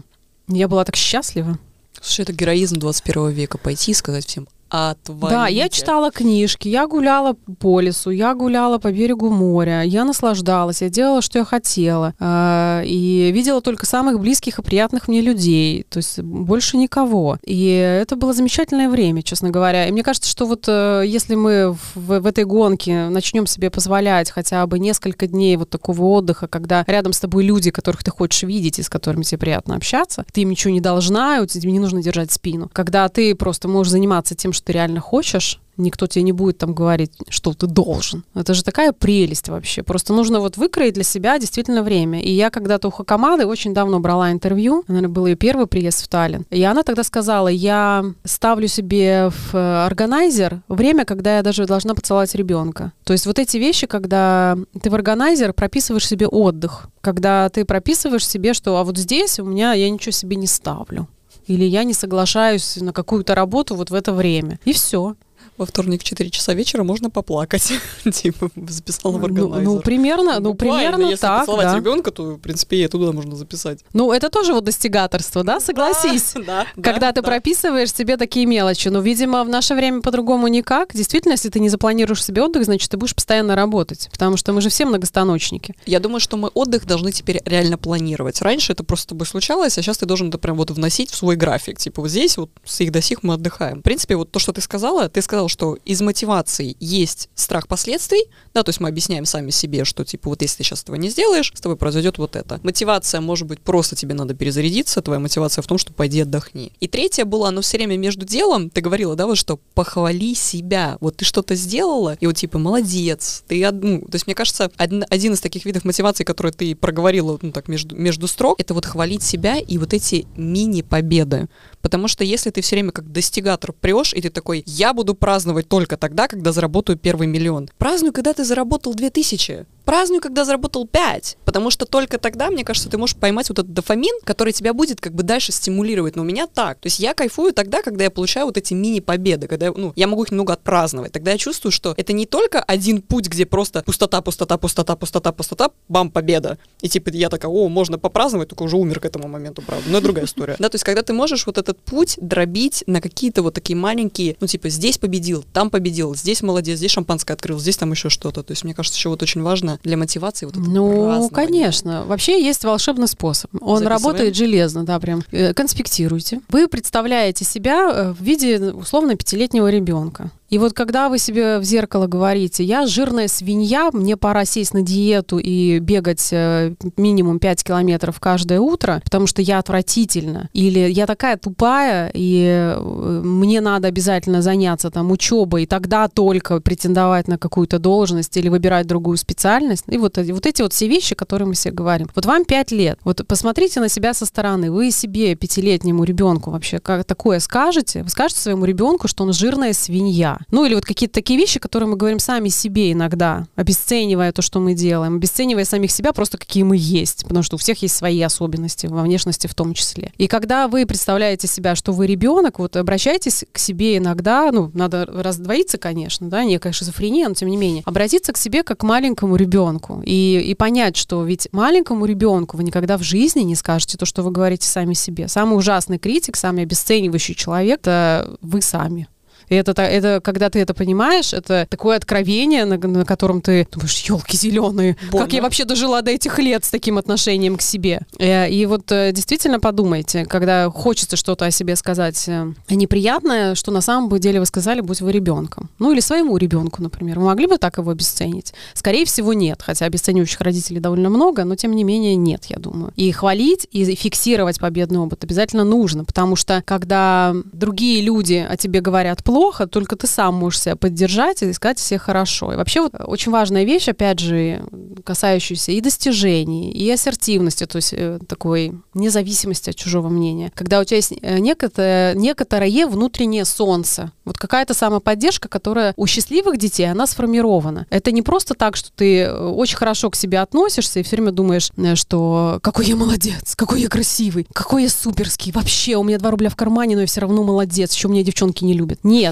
Я была так счастлива. Слушай, это героизм 21 века, пойти и сказать всем, отвалите. Да, я читала книжки, я гуляла по лесу, я гуляла по берегу моря, я наслаждалась, я делала, что я хотела. Э, и видела только самых близких и приятных мне людей, то есть больше никого. И это было замечательное время, честно говоря. И мне кажется, что вот э, если мы в, в этой гонке начнем себе позволять хотя бы несколько дней вот такого отдыха, когда рядом с тобой люди, которых ты хочешь видеть и с которыми тебе приятно общаться, ты им ничего не должна, тебе не нужно держать спину. Когда ты просто можешь заниматься тем, что что ты реально хочешь, никто тебе не будет там говорить, что ты должен. Это же такая прелесть вообще. Просто нужно вот выкроить для себя действительно время. И я когда-то у Хакамады очень давно брала интервью, наверное, был ее первый приезд в Таллин. И она тогда сказала, я ставлю себе в э, органайзер время, когда я даже должна поцеловать ребенка. То есть вот эти вещи, когда ты в органайзер прописываешь себе отдых, когда ты прописываешь себе, что а вот здесь у меня я ничего себе не ставлю или я не соглашаюсь на какую-то работу вот в это время. И все во вторник в 4 часа вечера можно поплакать. типа, записала в органайзер. Ну, ну примерно, ну, примерно если так, поцеловать да. ребенка, то, в принципе, и туда можно записать. Ну, это тоже вот достигаторство, да, согласись? Да, Когда ты прописываешь себе такие мелочи. Но, видимо, в наше время по-другому никак. Действительно, если ты не запланируешь себе отдых, значит, ты будешь постоянно работать. Потому что мы же все многостаночники. Я думаю, что мы отдых должны теперь реально планировать. Раньше это просто с тобой случалось, а сейчас ты должен это прям вот вносить в свой график. Типа, вот здесь вот с их до сих мы отдыхаем. В принципе, вот то, что ты сказала, ты сказала, что из мотивации есть страх последствий, да, то есть мы объясняем сами себе, что типа вот если ты сейчас этого не сделаешь, с тобой произойдет вот это. Мотивация может быть просто тебе надо перезарядиться, твоя мотивация в том, что пойди отдохни. И третье было, оно все время между делом, ты говорила, да, вот что похвали себя, вот ты что-то сделала, и вот типа молодец, ты одну. То есть мне кажется, один, один из таких видов мотивации, который ты проговорила, ну так между, между строк, это вот хвалить себя и вот эти мини-победы. Потому что если ты все время как достигатор прешь, и ты такой, я буду праздновать только тогда, когда заработаю первый миллион. Празднуй, когда ты заработал 2000. Празднуй, когда заработал 5, потому что только тогда, мне кажется, ты можешь поймать вот этот дофамин, который тебя будет как бы дальше стимулировать. Но у меня так. То есть я кайфую тогда, когда я получаю вот эти мини-победы, когда ну, я могу их немного отпраздновать. Тогда я чувствую, что это не только один путь, где просто пустота, пустота, пустота, пустота, пустота, бам, победа. И типа я такая, о, можно попраздновать, только уже умер к этому моменту, правда. Но другая история. Да, то есть когда ты можешь вот этот путь дробить на какие-то вот такие маленькие, ну типа здесь победил, там победил, здесь молодец, здесь шампанское открыл, здесь там еще что-то. То есть мне кажется, еще вот очень важно для мотивации вот Ну, конечно. Вообще есть волшебный способ. Он Записываем. работает железно, да, прям. Э, Конспектируйте. Вы представляете себя э, в виде условно пятилетнего ребенка. И вот когда вы себе в зеркало говорите, я жирная свинья, мне пора сесть на диету и бегать э, минимум 5 километров каждое утро, потому что я отвратительна, или я такая тупая, и э, мне надо обязательно заняться там учебой, и тогда только претендовать на какую-то должность или выбирать другую специальность. И вот, вот эти вот все вещи, которые мы себе говорим. Вот вам 5 лет. Вот посмотрите на себя со стороны. Вы себе, пятилетнему ребенку вообще как такое скажете? Вы скажете своему ребенку, что он жирная свинья? Ну или вот какие-то такие вещи, которые мы говорим сами себе иногда, обесценивая то, что мы делаем, обесценивая самих себя просто какие мы есть, потому что у всех есть свои особенности, во внешности в том числе. И когда вы представляете себя, что вы ребенок, вот обращайтесь к себе иногда, ну, надо раздвоиться, конечно, да, некая шизофрения, но тем не менее, обратиться к себе как к маленькому ребенку и, и понять, что ведь маленькому ребенку вы никогда в жизни не скажете то, что вы говорите сами себе. Самый ужасный критик, самый обесценивающий человек, это вы сами. И это, это, когда ты это понимаешь, это такое откровение, на, на котором ты думаешь, елки зеленые, как Больно. я вообще дожила до этих лет с таким отношением к себе. Э, И вот э, действительно подумайте, когда хочется что-то о себе сказать э, неприятное, что на самом деле вы сказали, будь вы ребенком. Ну или своему ребенку, например. Вы могли бы так его обесценить? Скорее всего, нет. Хотя обесценивающих родителей довольно много, но тем не менее нет, я думаю. И хвалить, и фиксировать победный опыт обязательно нужно, потому что когда другие люди о тебе говорят плохо, только ты сам можешь себя поддержать и сказать все хорошо. И вообще вот очень важная вещь, опять же, касающаяся и достижений, и ассертивности, то есть э, такой независимости от чужого мнения. Когда у тебя есть э, некоторое, некоторое внутреннее солнце, вот какая-то самоподдержка, которая у счастливых детей, она сформирована. Это не просто так, что ты э, очень хорошо к себе относишься и все время думаешь, э, что какой я молодец, какой я красивый, какой я суперский, вообще у меня 2 рубля в кармане, но я все равно молодец, еще меня девчонки не любят. Нет,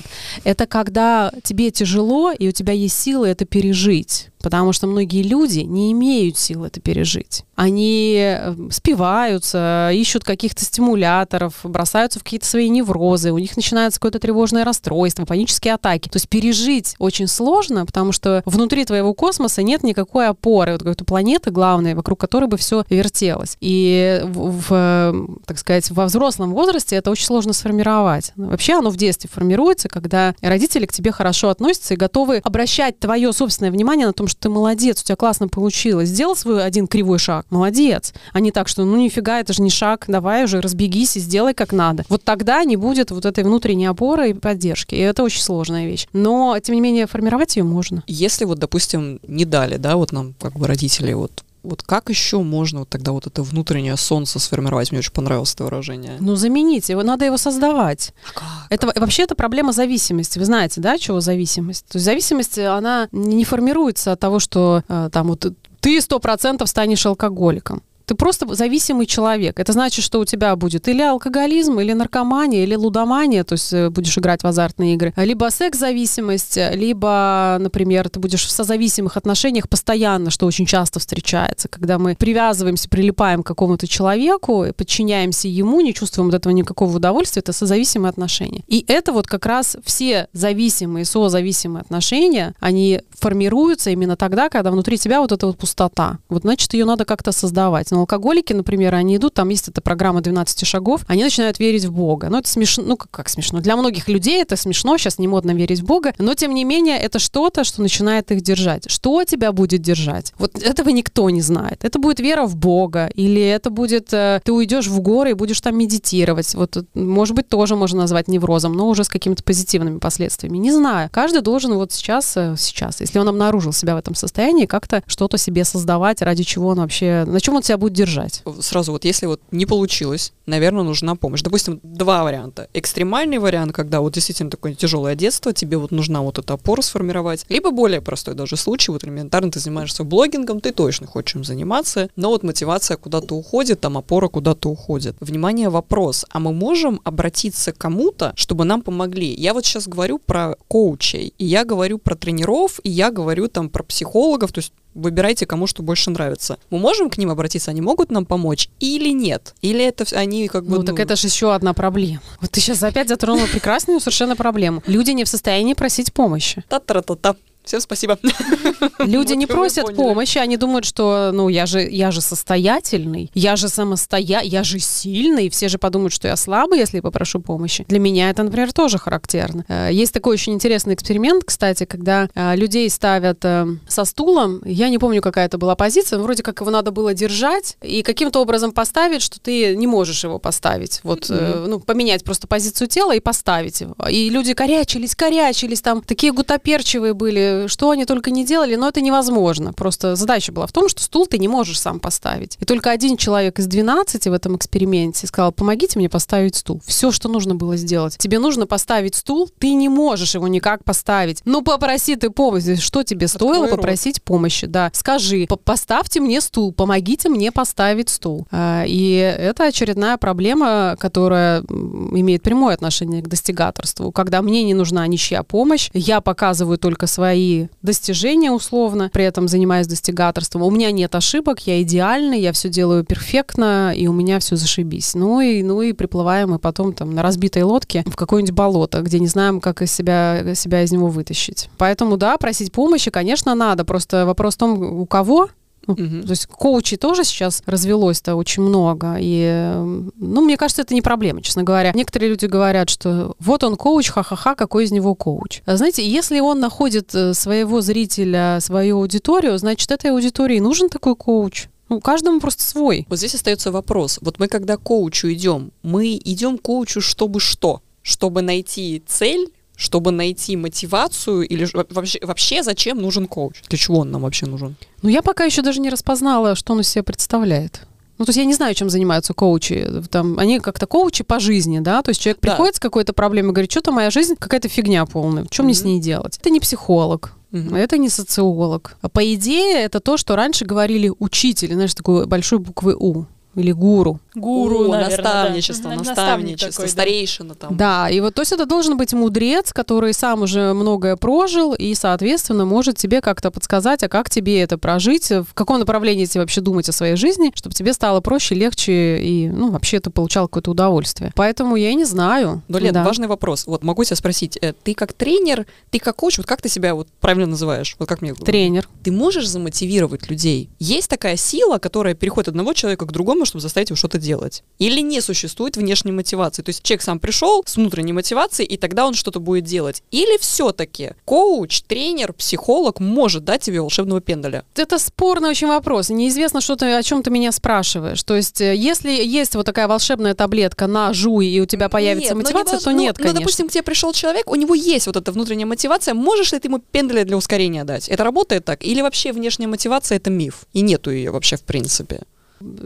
это когда тебе тяжело, и у тебя есть силы это пережить. Потому что многие люди не имеют сил это пережить. Они э, спиваются, ищут каких-то стимуляторов, бросаются в какие-то свои неврозы, у них начинается какое-то тревожное расстройство, панические атаки. То есть пережить очень сложно, потому что внутри твоего космоса нет никакой опоры, вот какой-то планеты главной, вокруг которой бы все вертелось. И в, в, э, так сказать, во взрослом возрасте это очень сложно сформировать. Вообще оно в детстве формируется, когда родители к тебе хорошо относятся и готовы обращать твое собственное внимание на том, что ты молодец, у тебя классно получилось. Сделал свой один кривой шаг, молодец. А не так, что ну нифига, это же не шаг, давай уже разбегись и сделай как надо. Вот тогда не будет вот этой внутренней опоры и поддержки. И это очень сложная вещь. Но, тем не менее, формировать ее можно. Если вот, допустим, не дали, да, вот нам как бы родители, вот вот как еще можно вот тогда вот это внутреннее солнце сформировать? Мне очень понравилось это выражение. Ну, заменить его, надо его создавать. А как? Это вообще это проблема зависимости. Вы знаете, да, чего зависимость? То есть зависимость, она не формируется от того, что э, там вот ты сто процентов станешь алкоголиком. Ты просто зависимый человек. Это значит, что у тебя будет или алкоголизм, или наркомания, или лудомания, то есть э, будешь играть в азартные игры, либо секс-зависимость, либо, например, ты будешь в созависимых отношениях постоянно, что очень часто встречается, когда мы привязываемся, прилипаем к какому-то человеку, подчиняемся ему, не чувствуем от этого никакого удовольствия, это созависимые отношения. И это вот как раз все зависимые, созависимые отношения, они формируются именно тогда, когда внутри тебя вот эта вот пустота. Вот значит, ее надо как-то создавать. Но алкоголики, например, они идут, там есть эта программа 12 шагов, они начинают верить в Бога. Ну, это смешно, ну, как, как смешно. Для многих людей это смешно, сейчас не модно верить в Бога, но, тем не менее, это что-то, что начинает их держать. Что тебя будет держать? Вот этого никто не знает. Это будет вера в Бога, или это будет, э, ты уйдешь в горы и будешь там медитировать. Вот, э, может быть, тоже можно назвать неврозом, но уже с какими-то позитивными последствиями. Не знаю. Каждый должен вот сейчас, э, сейчас, если он обнаружил себя в этом состоянии, как-то что-то себе создавать, ради чего он вообще, на чем он себя будет могут держать. Сразу вот, если вот не получилось, наверное, нужна помощь. Допустим, два варианта. Экстремальный вариант, когда вот действительно такое тяжелое детство, тебе вот нужна вот эта опора сформировать. Либо более простой даже случай, вот элементарно ты занимаешься блогингом, ты точно хочешь им заниматься, но вот мотивация куда-то уходит, там опора куда-то уходит. Внимание, вопрос. А мы можем обратиться к кому-то, чтобы нам помогли? Я вот сейчас говорю про коучей, и я говорю про тренеров, и я говорю там про психологов, то есть выбирайте, кому что больше нравится. Мы можем к ним обратиться, они могут нам помочь или нет? Или это они как бы... Ну, так это же еще одна проблема. Вот ты сейчас опять затронула прекрасную совершенно проблему. Люди не в состоянии просить помощи. Та-та-та-та. Всем спасибо. Люди не просят помощи, они думают, что, ну, я же, я же состоятельный, я же самостоятельный, я же сильный, все же подумают, что я слабый, если я попрошу помощи. Для меня это, например, тоже характерно. Э, есть такой очень интересный эксперимент, кстати, когда э, людей ставят э, со стулом, я не помню, какая это была позиция, вроде как его надо было держать и каким-то образом поставить, что ты не можешь его поставить. Вот, mm-hmm. ну, поменять просто позицию тела и поставить его. И люди корячились, корячились, там такие гутоперчивые были, что они только не делали, но это невозможно. Просто задача была в том, что стул ты не можешь сам поставить. И только один человек из 12 в этом эксперименте сказал, помогите мне поставить стул. Все, что нужно было сделать. Тебе нужно поставить стул, ты не можешь его никак поставить. Ну, попроси ты помощи. Что тебе стоило Открой попросить рот. помощи? Да, скажи, поставьте мне стул, помогите мне поставить стул. А, и это очередная проблема, которая имеет прямое отношение к достигаторству. Когда мне не нужна ничья помощь, я показываю только свои свои достижения условно, при этом занимаюсь достигаторством. У меня нет ошибок, я идеальный, я все делаю перфектно, и у меня все зашибись. Ну и, ну и приплываем мы потом там на разбитой лодке в какое-нибудь болото, где не знаем, как из себя, себя из него вытащить. Поэтому, да, просить помощи, конечно, надо. Просто вопрос в том, у кого ну, угу. То есть коучей тоже сейчас развелось-то очень много. И, ну, мне кажется, это не проблема, честно говоря. Некоторые люди говорят, что вот он коуч, ха-ха-ха, какой из него коуч. А знаете, если он находит э, своего зрителя, свою аудиторию, значит, этой аудитории нужен такой коуч. Ну, каждому просто свой. Вот здесь остается вопрос. Вот мы когда к коучу идем, мы идем к коучу, чтобы что? Чтобы найти цель, чтобы найти мотивацию или вообще, вообще зачем нужен коуч? Для чего он нам вообще нужен? Ну, я пока еще даже не распознала, что он из себя представляет. Ну, то есть я не знаю, чем занимаются коучи. Там, они как-то коучи по жизни, да? То есть человек да. приходит с какой-то проблемой и говорит, что-то моя жизнь какая-то фигня полная. Что mm-hmm. мне с ней делать? Это не психолог. Mm-hmm. Это не социолог. А по идее, это то, что раньше говорили учитель, знаешь, такой большой буквы У или гуру. Гуру, О, наверное, наставничество, да. наставничество, такой, старейшина да. там. Да, и вот то есть это должен быть мудрец, который сам уже многое прожил и, соответственно, может тебе как-то подсказать, а как тебе это прожить, в каком направлении тебе вообще думать о своей жизни, чтобы тебе стало проще, легче и, ну, вообще ты получал какое-то удовольствие. Поэтому я не знаю. Но, Лен, да. важный вопрос. Вот могу тебя спросить, э, ты как тренер, ты как коуч, вот как ты себя вот правильно называешь? Вот как мне? Тренер. Ты можешь замотивировать людей? Есть такая сила, которая переходит от одного человека к другому, чтобы заставить его что-то делать. Или не существует внешней мотивации. То есть человек сам пришел с внутренней мотивацией, и тогда он что-то будет делать. Или все-таки коуч, тренер, психолог может дать тебе волшебного пендаля? Это спорный очень вопрос. Неизвестно, что ты, о чем ты меня спрашиваешь. То есть, э, если есть вот такая волшебная таблетка на жуй, и у тебя появится нет, мотивация, не то нет, ну, конечно. Ну, допустим, к тебе пришел человек, у него есть вот эта внутренняя мотивация, можешь ли ты ему пендаля для ускорения дать? Это работает так? Или вообще внешняя мотивация — это миф? И нету ее вообще в принципе?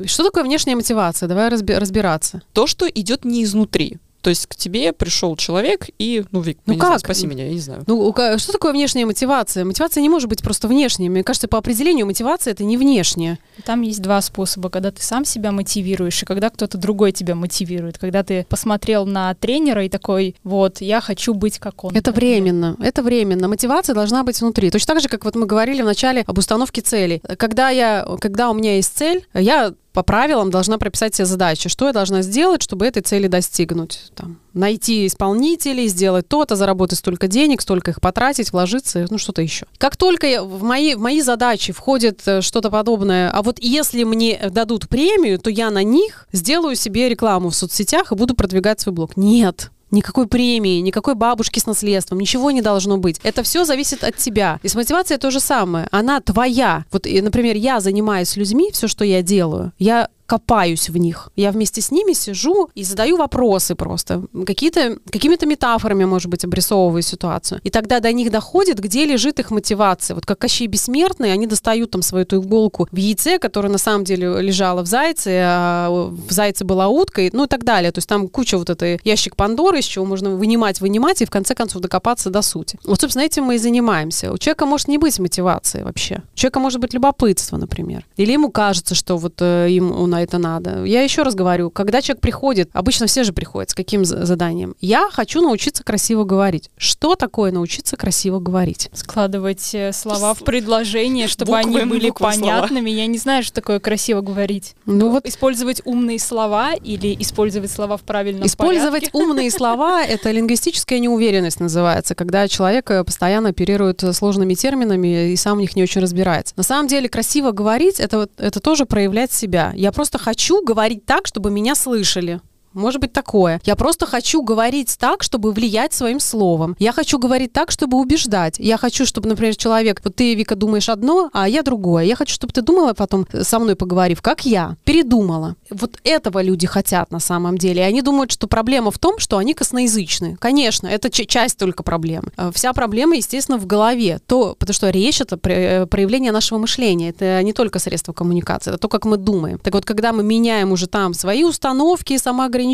Что такое внешняя мотивация? Давай разби- разбираться. То, что идет не изнутри. То есть к тебе пришел человек и, ну, Вик, ну как? Знаю, спаси меня, я не знаю. Ну, что такое внешняя мотивация? Мотивация не может быть просто внешней. Мне кажется, по определению мотивация это не внешняя. Там есть два способа, когда ты сам себя мотивируешь, и когда кто-то другой тебя мотивирует. Когда ты посмотрел на тренера и такой, вот, я хочу быть как он. Это временно, это временно. Мотивация должна быть внутри. Точно так же, как вот мы говорили в начале об установке целей. Когда, я, когда у меня есть цель, я по правилам должна прописать себе задачи, что я должна сделать, чтобы этой цели достигнуть. Там, найти исполнителей, сделать то-то, заработать столько денег, столько их потратить, вложиться, ну что-то еще. Как только в мои, в мои задачи входит э, что-то подобное, а вот если мне дадут премию, то я на них сделаю себе рекламу в соцсетях и буду продвигать свой блог. Нет, Никакой премии, никакой бабушки с наследством, ничего не должно быть. Это все зависит от тебя. И с мотивацией то же самое. Она твоя. Вот, например, я занимаюсь людьми, все, что я делаю, я копаюсь в них. Я вместе с ними сижу и задаю вопросы просто. Какие-то, какими-то метафорами, может быть, обрисовываю ситуацию. И тогда до них доходит, где лежит их мотивация. Вот как Кощей Бессмертный, они достают там свою эту иголку в яйце, которое на самом деле лежало в зайце, а в зайце была утка, и, ну и так далее. То есть там куча вот этой ящик Пандоры, из чего можно вынимать, вынимать и в конце концов докопаться до сути. Вот, собственно, этим мы и занимаемся. У человека может не быть мотивации вообще. У человека может быть любопытство, например. Или ему кажется, что вот э, ему на это надо. Я еще раз говорю, когда человек приходит, обычно все же приходят, с каким заданием? Я хочу научиться красиво говорить. Что такое научиться красиво говорить? Складывать э, слова в предложение, чтобы Буквы, они были буквы, слова. понятными. Я не знаю, что такое красиво говорить. Ну вот Использовать умные слова или использовать слова в правильном Использовать порядке? умные слова — это лингвистическая неуверенность называется, когда человек э, постоянно оперирует э, сложными терминами и сам в них не очень разбирается. На самом деле красиво говорить это, вот- это тоже проявлять себя. Я просто хочу говорить так, чтобы меня слышали. Может быть такое. Я просто хочу говорить так, чтобы влиять своим словом. Я хочу говорить так, чтобы убеждать. Я хочу, чтобы, например, человек, вот ты, Вика, думаешь одно, а я другое. Я хочу, чтобы ты думала потом, э, со мной поговорив, как я, передумала. Вот этого люди хотят на самом деле. И они думают, что проблема в том, что они косноязычны. Конечно, это часть только проблемы. Э, Вся проблема, естественно, в голове. То, потому что речь — это э, проявление нашего мышления. Это не только средство коммуникации, это то, как мы думаем. Так вот, когда мы меняем уже там свои установки, самоограничения,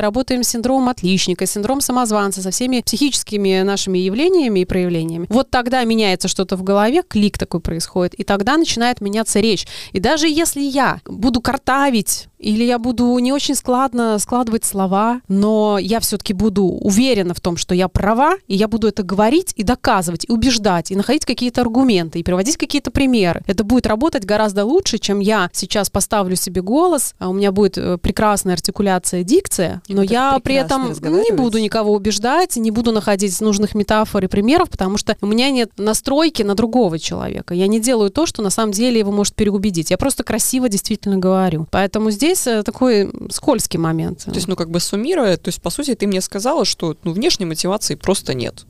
работаем с синдромом отличника, синдром самозванца, со всеми психическими нашими явлениями и проявлениями, вот тогда меняется что-то в голове, клик такой происходит, и тогда начинает меняться речь. И даже если я буду картавить или я буду не очень складно складывать слова, но я все-таки буду уверена в том, что я права, и я буду это говорить и доказывать, и убеждать, и находить какие-то аргументы, и приводить какие-то примеры. Это будет работать гораздо лучше, чем я сейчас поставлю себе голос, а у меня будет э, прекрасная артикуляция, дикция, но я при этом не буду никого убеждать, не буду находить нужных метафор и примеров, потому что у меня нет настройки на другого человека. Я не делаю то, что на самом деле его может переубедить. Я просто красиво действительно говорю. Поэтому здесь э, такой скользкий момент. То есть, ну, как бы суммируя, то есть, по сути, ты мне сказала, что ну, внешней мотивации просто нет.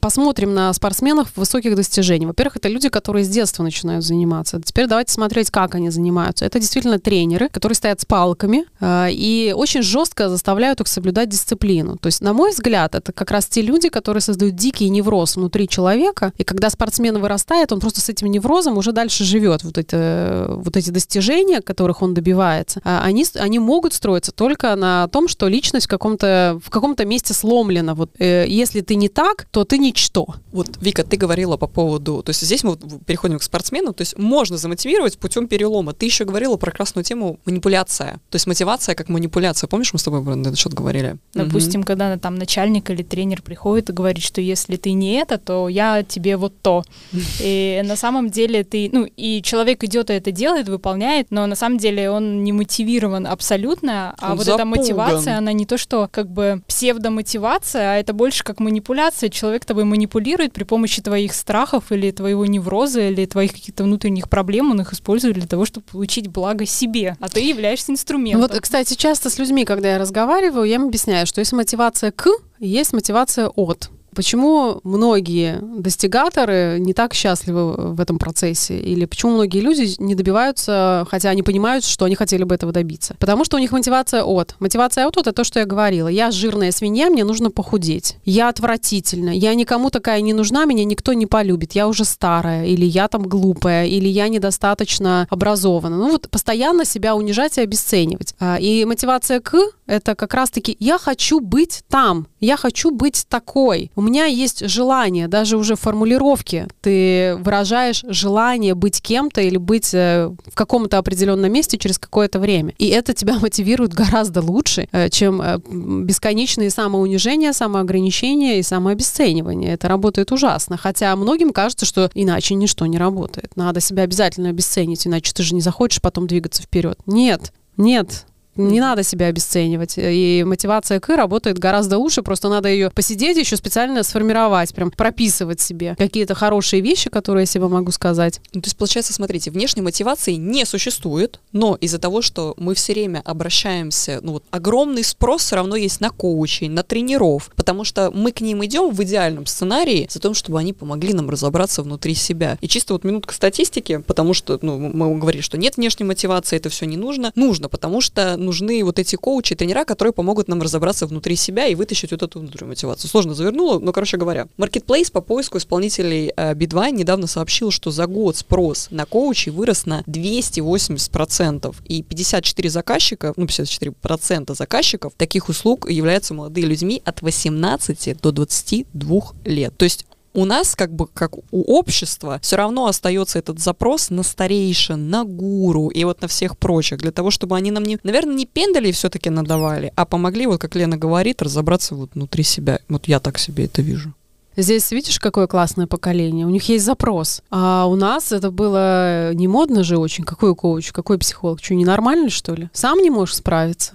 Посмотрим на спортсменов высоких достижений. Во-первых, это люди, которые с детства начинают заниматься. Теперь давайте смотреть, как они занимаются. Это действительно тренеры, которые стоят с палками э, и очень жестко заставляют их соблюдать дисциплину. То есть, на мой взгляд, это как раз те люди, которые создают дикий невроз внутри человека. И когда спортсмен вырастает, он просто с этим неврозом уже дальше живет. Вот, это, вот эти достижения, которых он добивается, а, они, с- они могут строиться только на том, что личность в каком-то, в каком-то месте сломлена. Вот, э, если ты не так, то ты ничто. Вот, Вика, ты говорила по поводу... То есть здесь мы переходим к спортсмену. То есть можно замотивировать путем перелома. Ты еще говорила про красную тему манипуляция. То есть мотивация как манипуляция. Помнишь, мы с тобой на этот счет говорили? Допустим, когда там начальник или тренер приходит и говорит, что если ты не это, то я тебе вот то. И на самом деле ты, ну, и человек идет и это делает, выполняет, но на самом деле он не мотивирован абсолютно, а Он вот эта запуган. мотивация, она не то, что как бы псевдомотивация, а это больше как манипуляция. Человек тобой манипулирует при помощи твоих страхов или твоего невроза, или твоих каких-то внутренних проблем, он их использует для того, чтобы получить благо себе, а ты являешься инструментом. Вот, кстати, часто с людьми, когда я разговариваю, я им объясняю, что есть мотивация к, есть мотивация от. Почему многие достигаторы не так счастливы в этом процессе? Или почему многие люди не добиваются, хотя они понимают, что они хотели бы этого добиться? Потому что у них мотивация от. Мотивация от — это то, что я говорила. Я жирная свинья, мне нужно похудеть. Я отвратительна. Я никому такая не нужна, меня никто не полюбит. Я уже старая. Или я там глупая. Или я недостаточно образована. Ну вот постоянно себя унижать и обесценивать. А, И мотивация к — это как раз-таки «я хочу быть там». Я хочу быть такой. У меня есть желание, даже уже в формулировке ты выражаешь желание быть кем-то или быть э, в каком-то определенном месте через какое-то время. И это тебя мотивирует гораздо лучше, э, чем э, бесконечные самоунижения, самоограничения и самообесценивание. Это работает ужасно. Хотя многим кажется, что иначе ничто не работает. Надо себя обязательно обесценить, иначе ты же не захочешь потом двигаться вперед. Нет, нет, Не надо себя обесценивать. И мотивация к работает гораздо лучше, просто надо ее посидеть, еще специально сформировать, прям прописывать себе какие-то хорошие вещи, которые я себе могу сказать. Ну, то есть, получается, смотрите, внешней мотивации не существует, но из-за того, что мы все время обращаемся, ну вот огромный спрос все равно есть на коучей, на тренеров, потому что мы к ним идем в идеальном сценарии за то, чтобы они помогли нам разобраться внутри себя. И чисто вот минутка статистики, потому что, ну, мы говорили, что нет внешней мотивации, это все не нужно. Нужно, потому что нужны вот эти коучи, тренера, которые помогут нам разобраться внутри себя и вытащить вот эту внутреннюю мотивацию. Сложно завернула, но, короче говоря, Marketplace по поиску исполнителей э, B2 недавно сообщил, что за год спрос на коучей вырос на 280%, и 54 заказчика, ну, 54% заказчиков таких услуг являются молодые людьми от 18 до 22 лет. То есть у нас, как бы, как у общества, все равно остается этот запрос на старейшин, на гуру и вот на всех прочих, для того, чтобы они нам, не, наверное, не пендали все-таки надавали, а помогли, вот как Лена говорит, разобраться вот внутри себя. Вот я так себе это вижу. Здесь видишь, какое классное поколение. У них есть запрос. А у нас это было не модно же очень. Какой коуч, какой психолог? Что, ненормально, что ли? Сам не можешь справиться?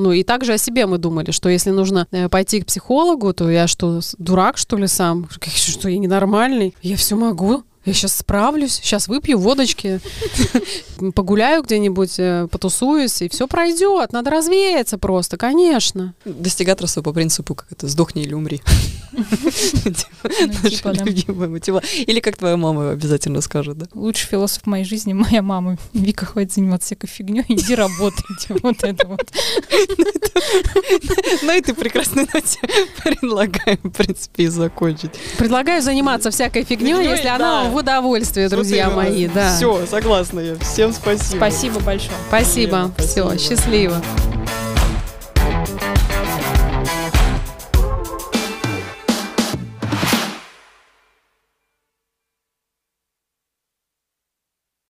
Ну и также о себе мы думали, что если нужно э, пойти к психологу, то я что, дурак, что ли, сам? Что я ненормальный? Я все могу. Я сейчас справлюсь, сейчас выпью водочки, погуляю где-нибудь, э, потусуюсь, и все пройдет. Надо развеяться просто, конечно. Достигаторство по принципу, как это, сдохни или умри. Ну, типа, или как твоя мама обязательно скажет, да? Лучший философ моей жизни моя мама. Вика, хватит заниматься всякой фигней, иди работайте. Вот это вот. Ну и ты прекрасной ноте предлагаем, в принципе, и закончить. Предлагаю заниматься всякой фигней, если она в удовольствие, друзья мои. Да. Все, согласна я. Всем спасибо. Спасибо большое. Спасибо. Все, счастливо.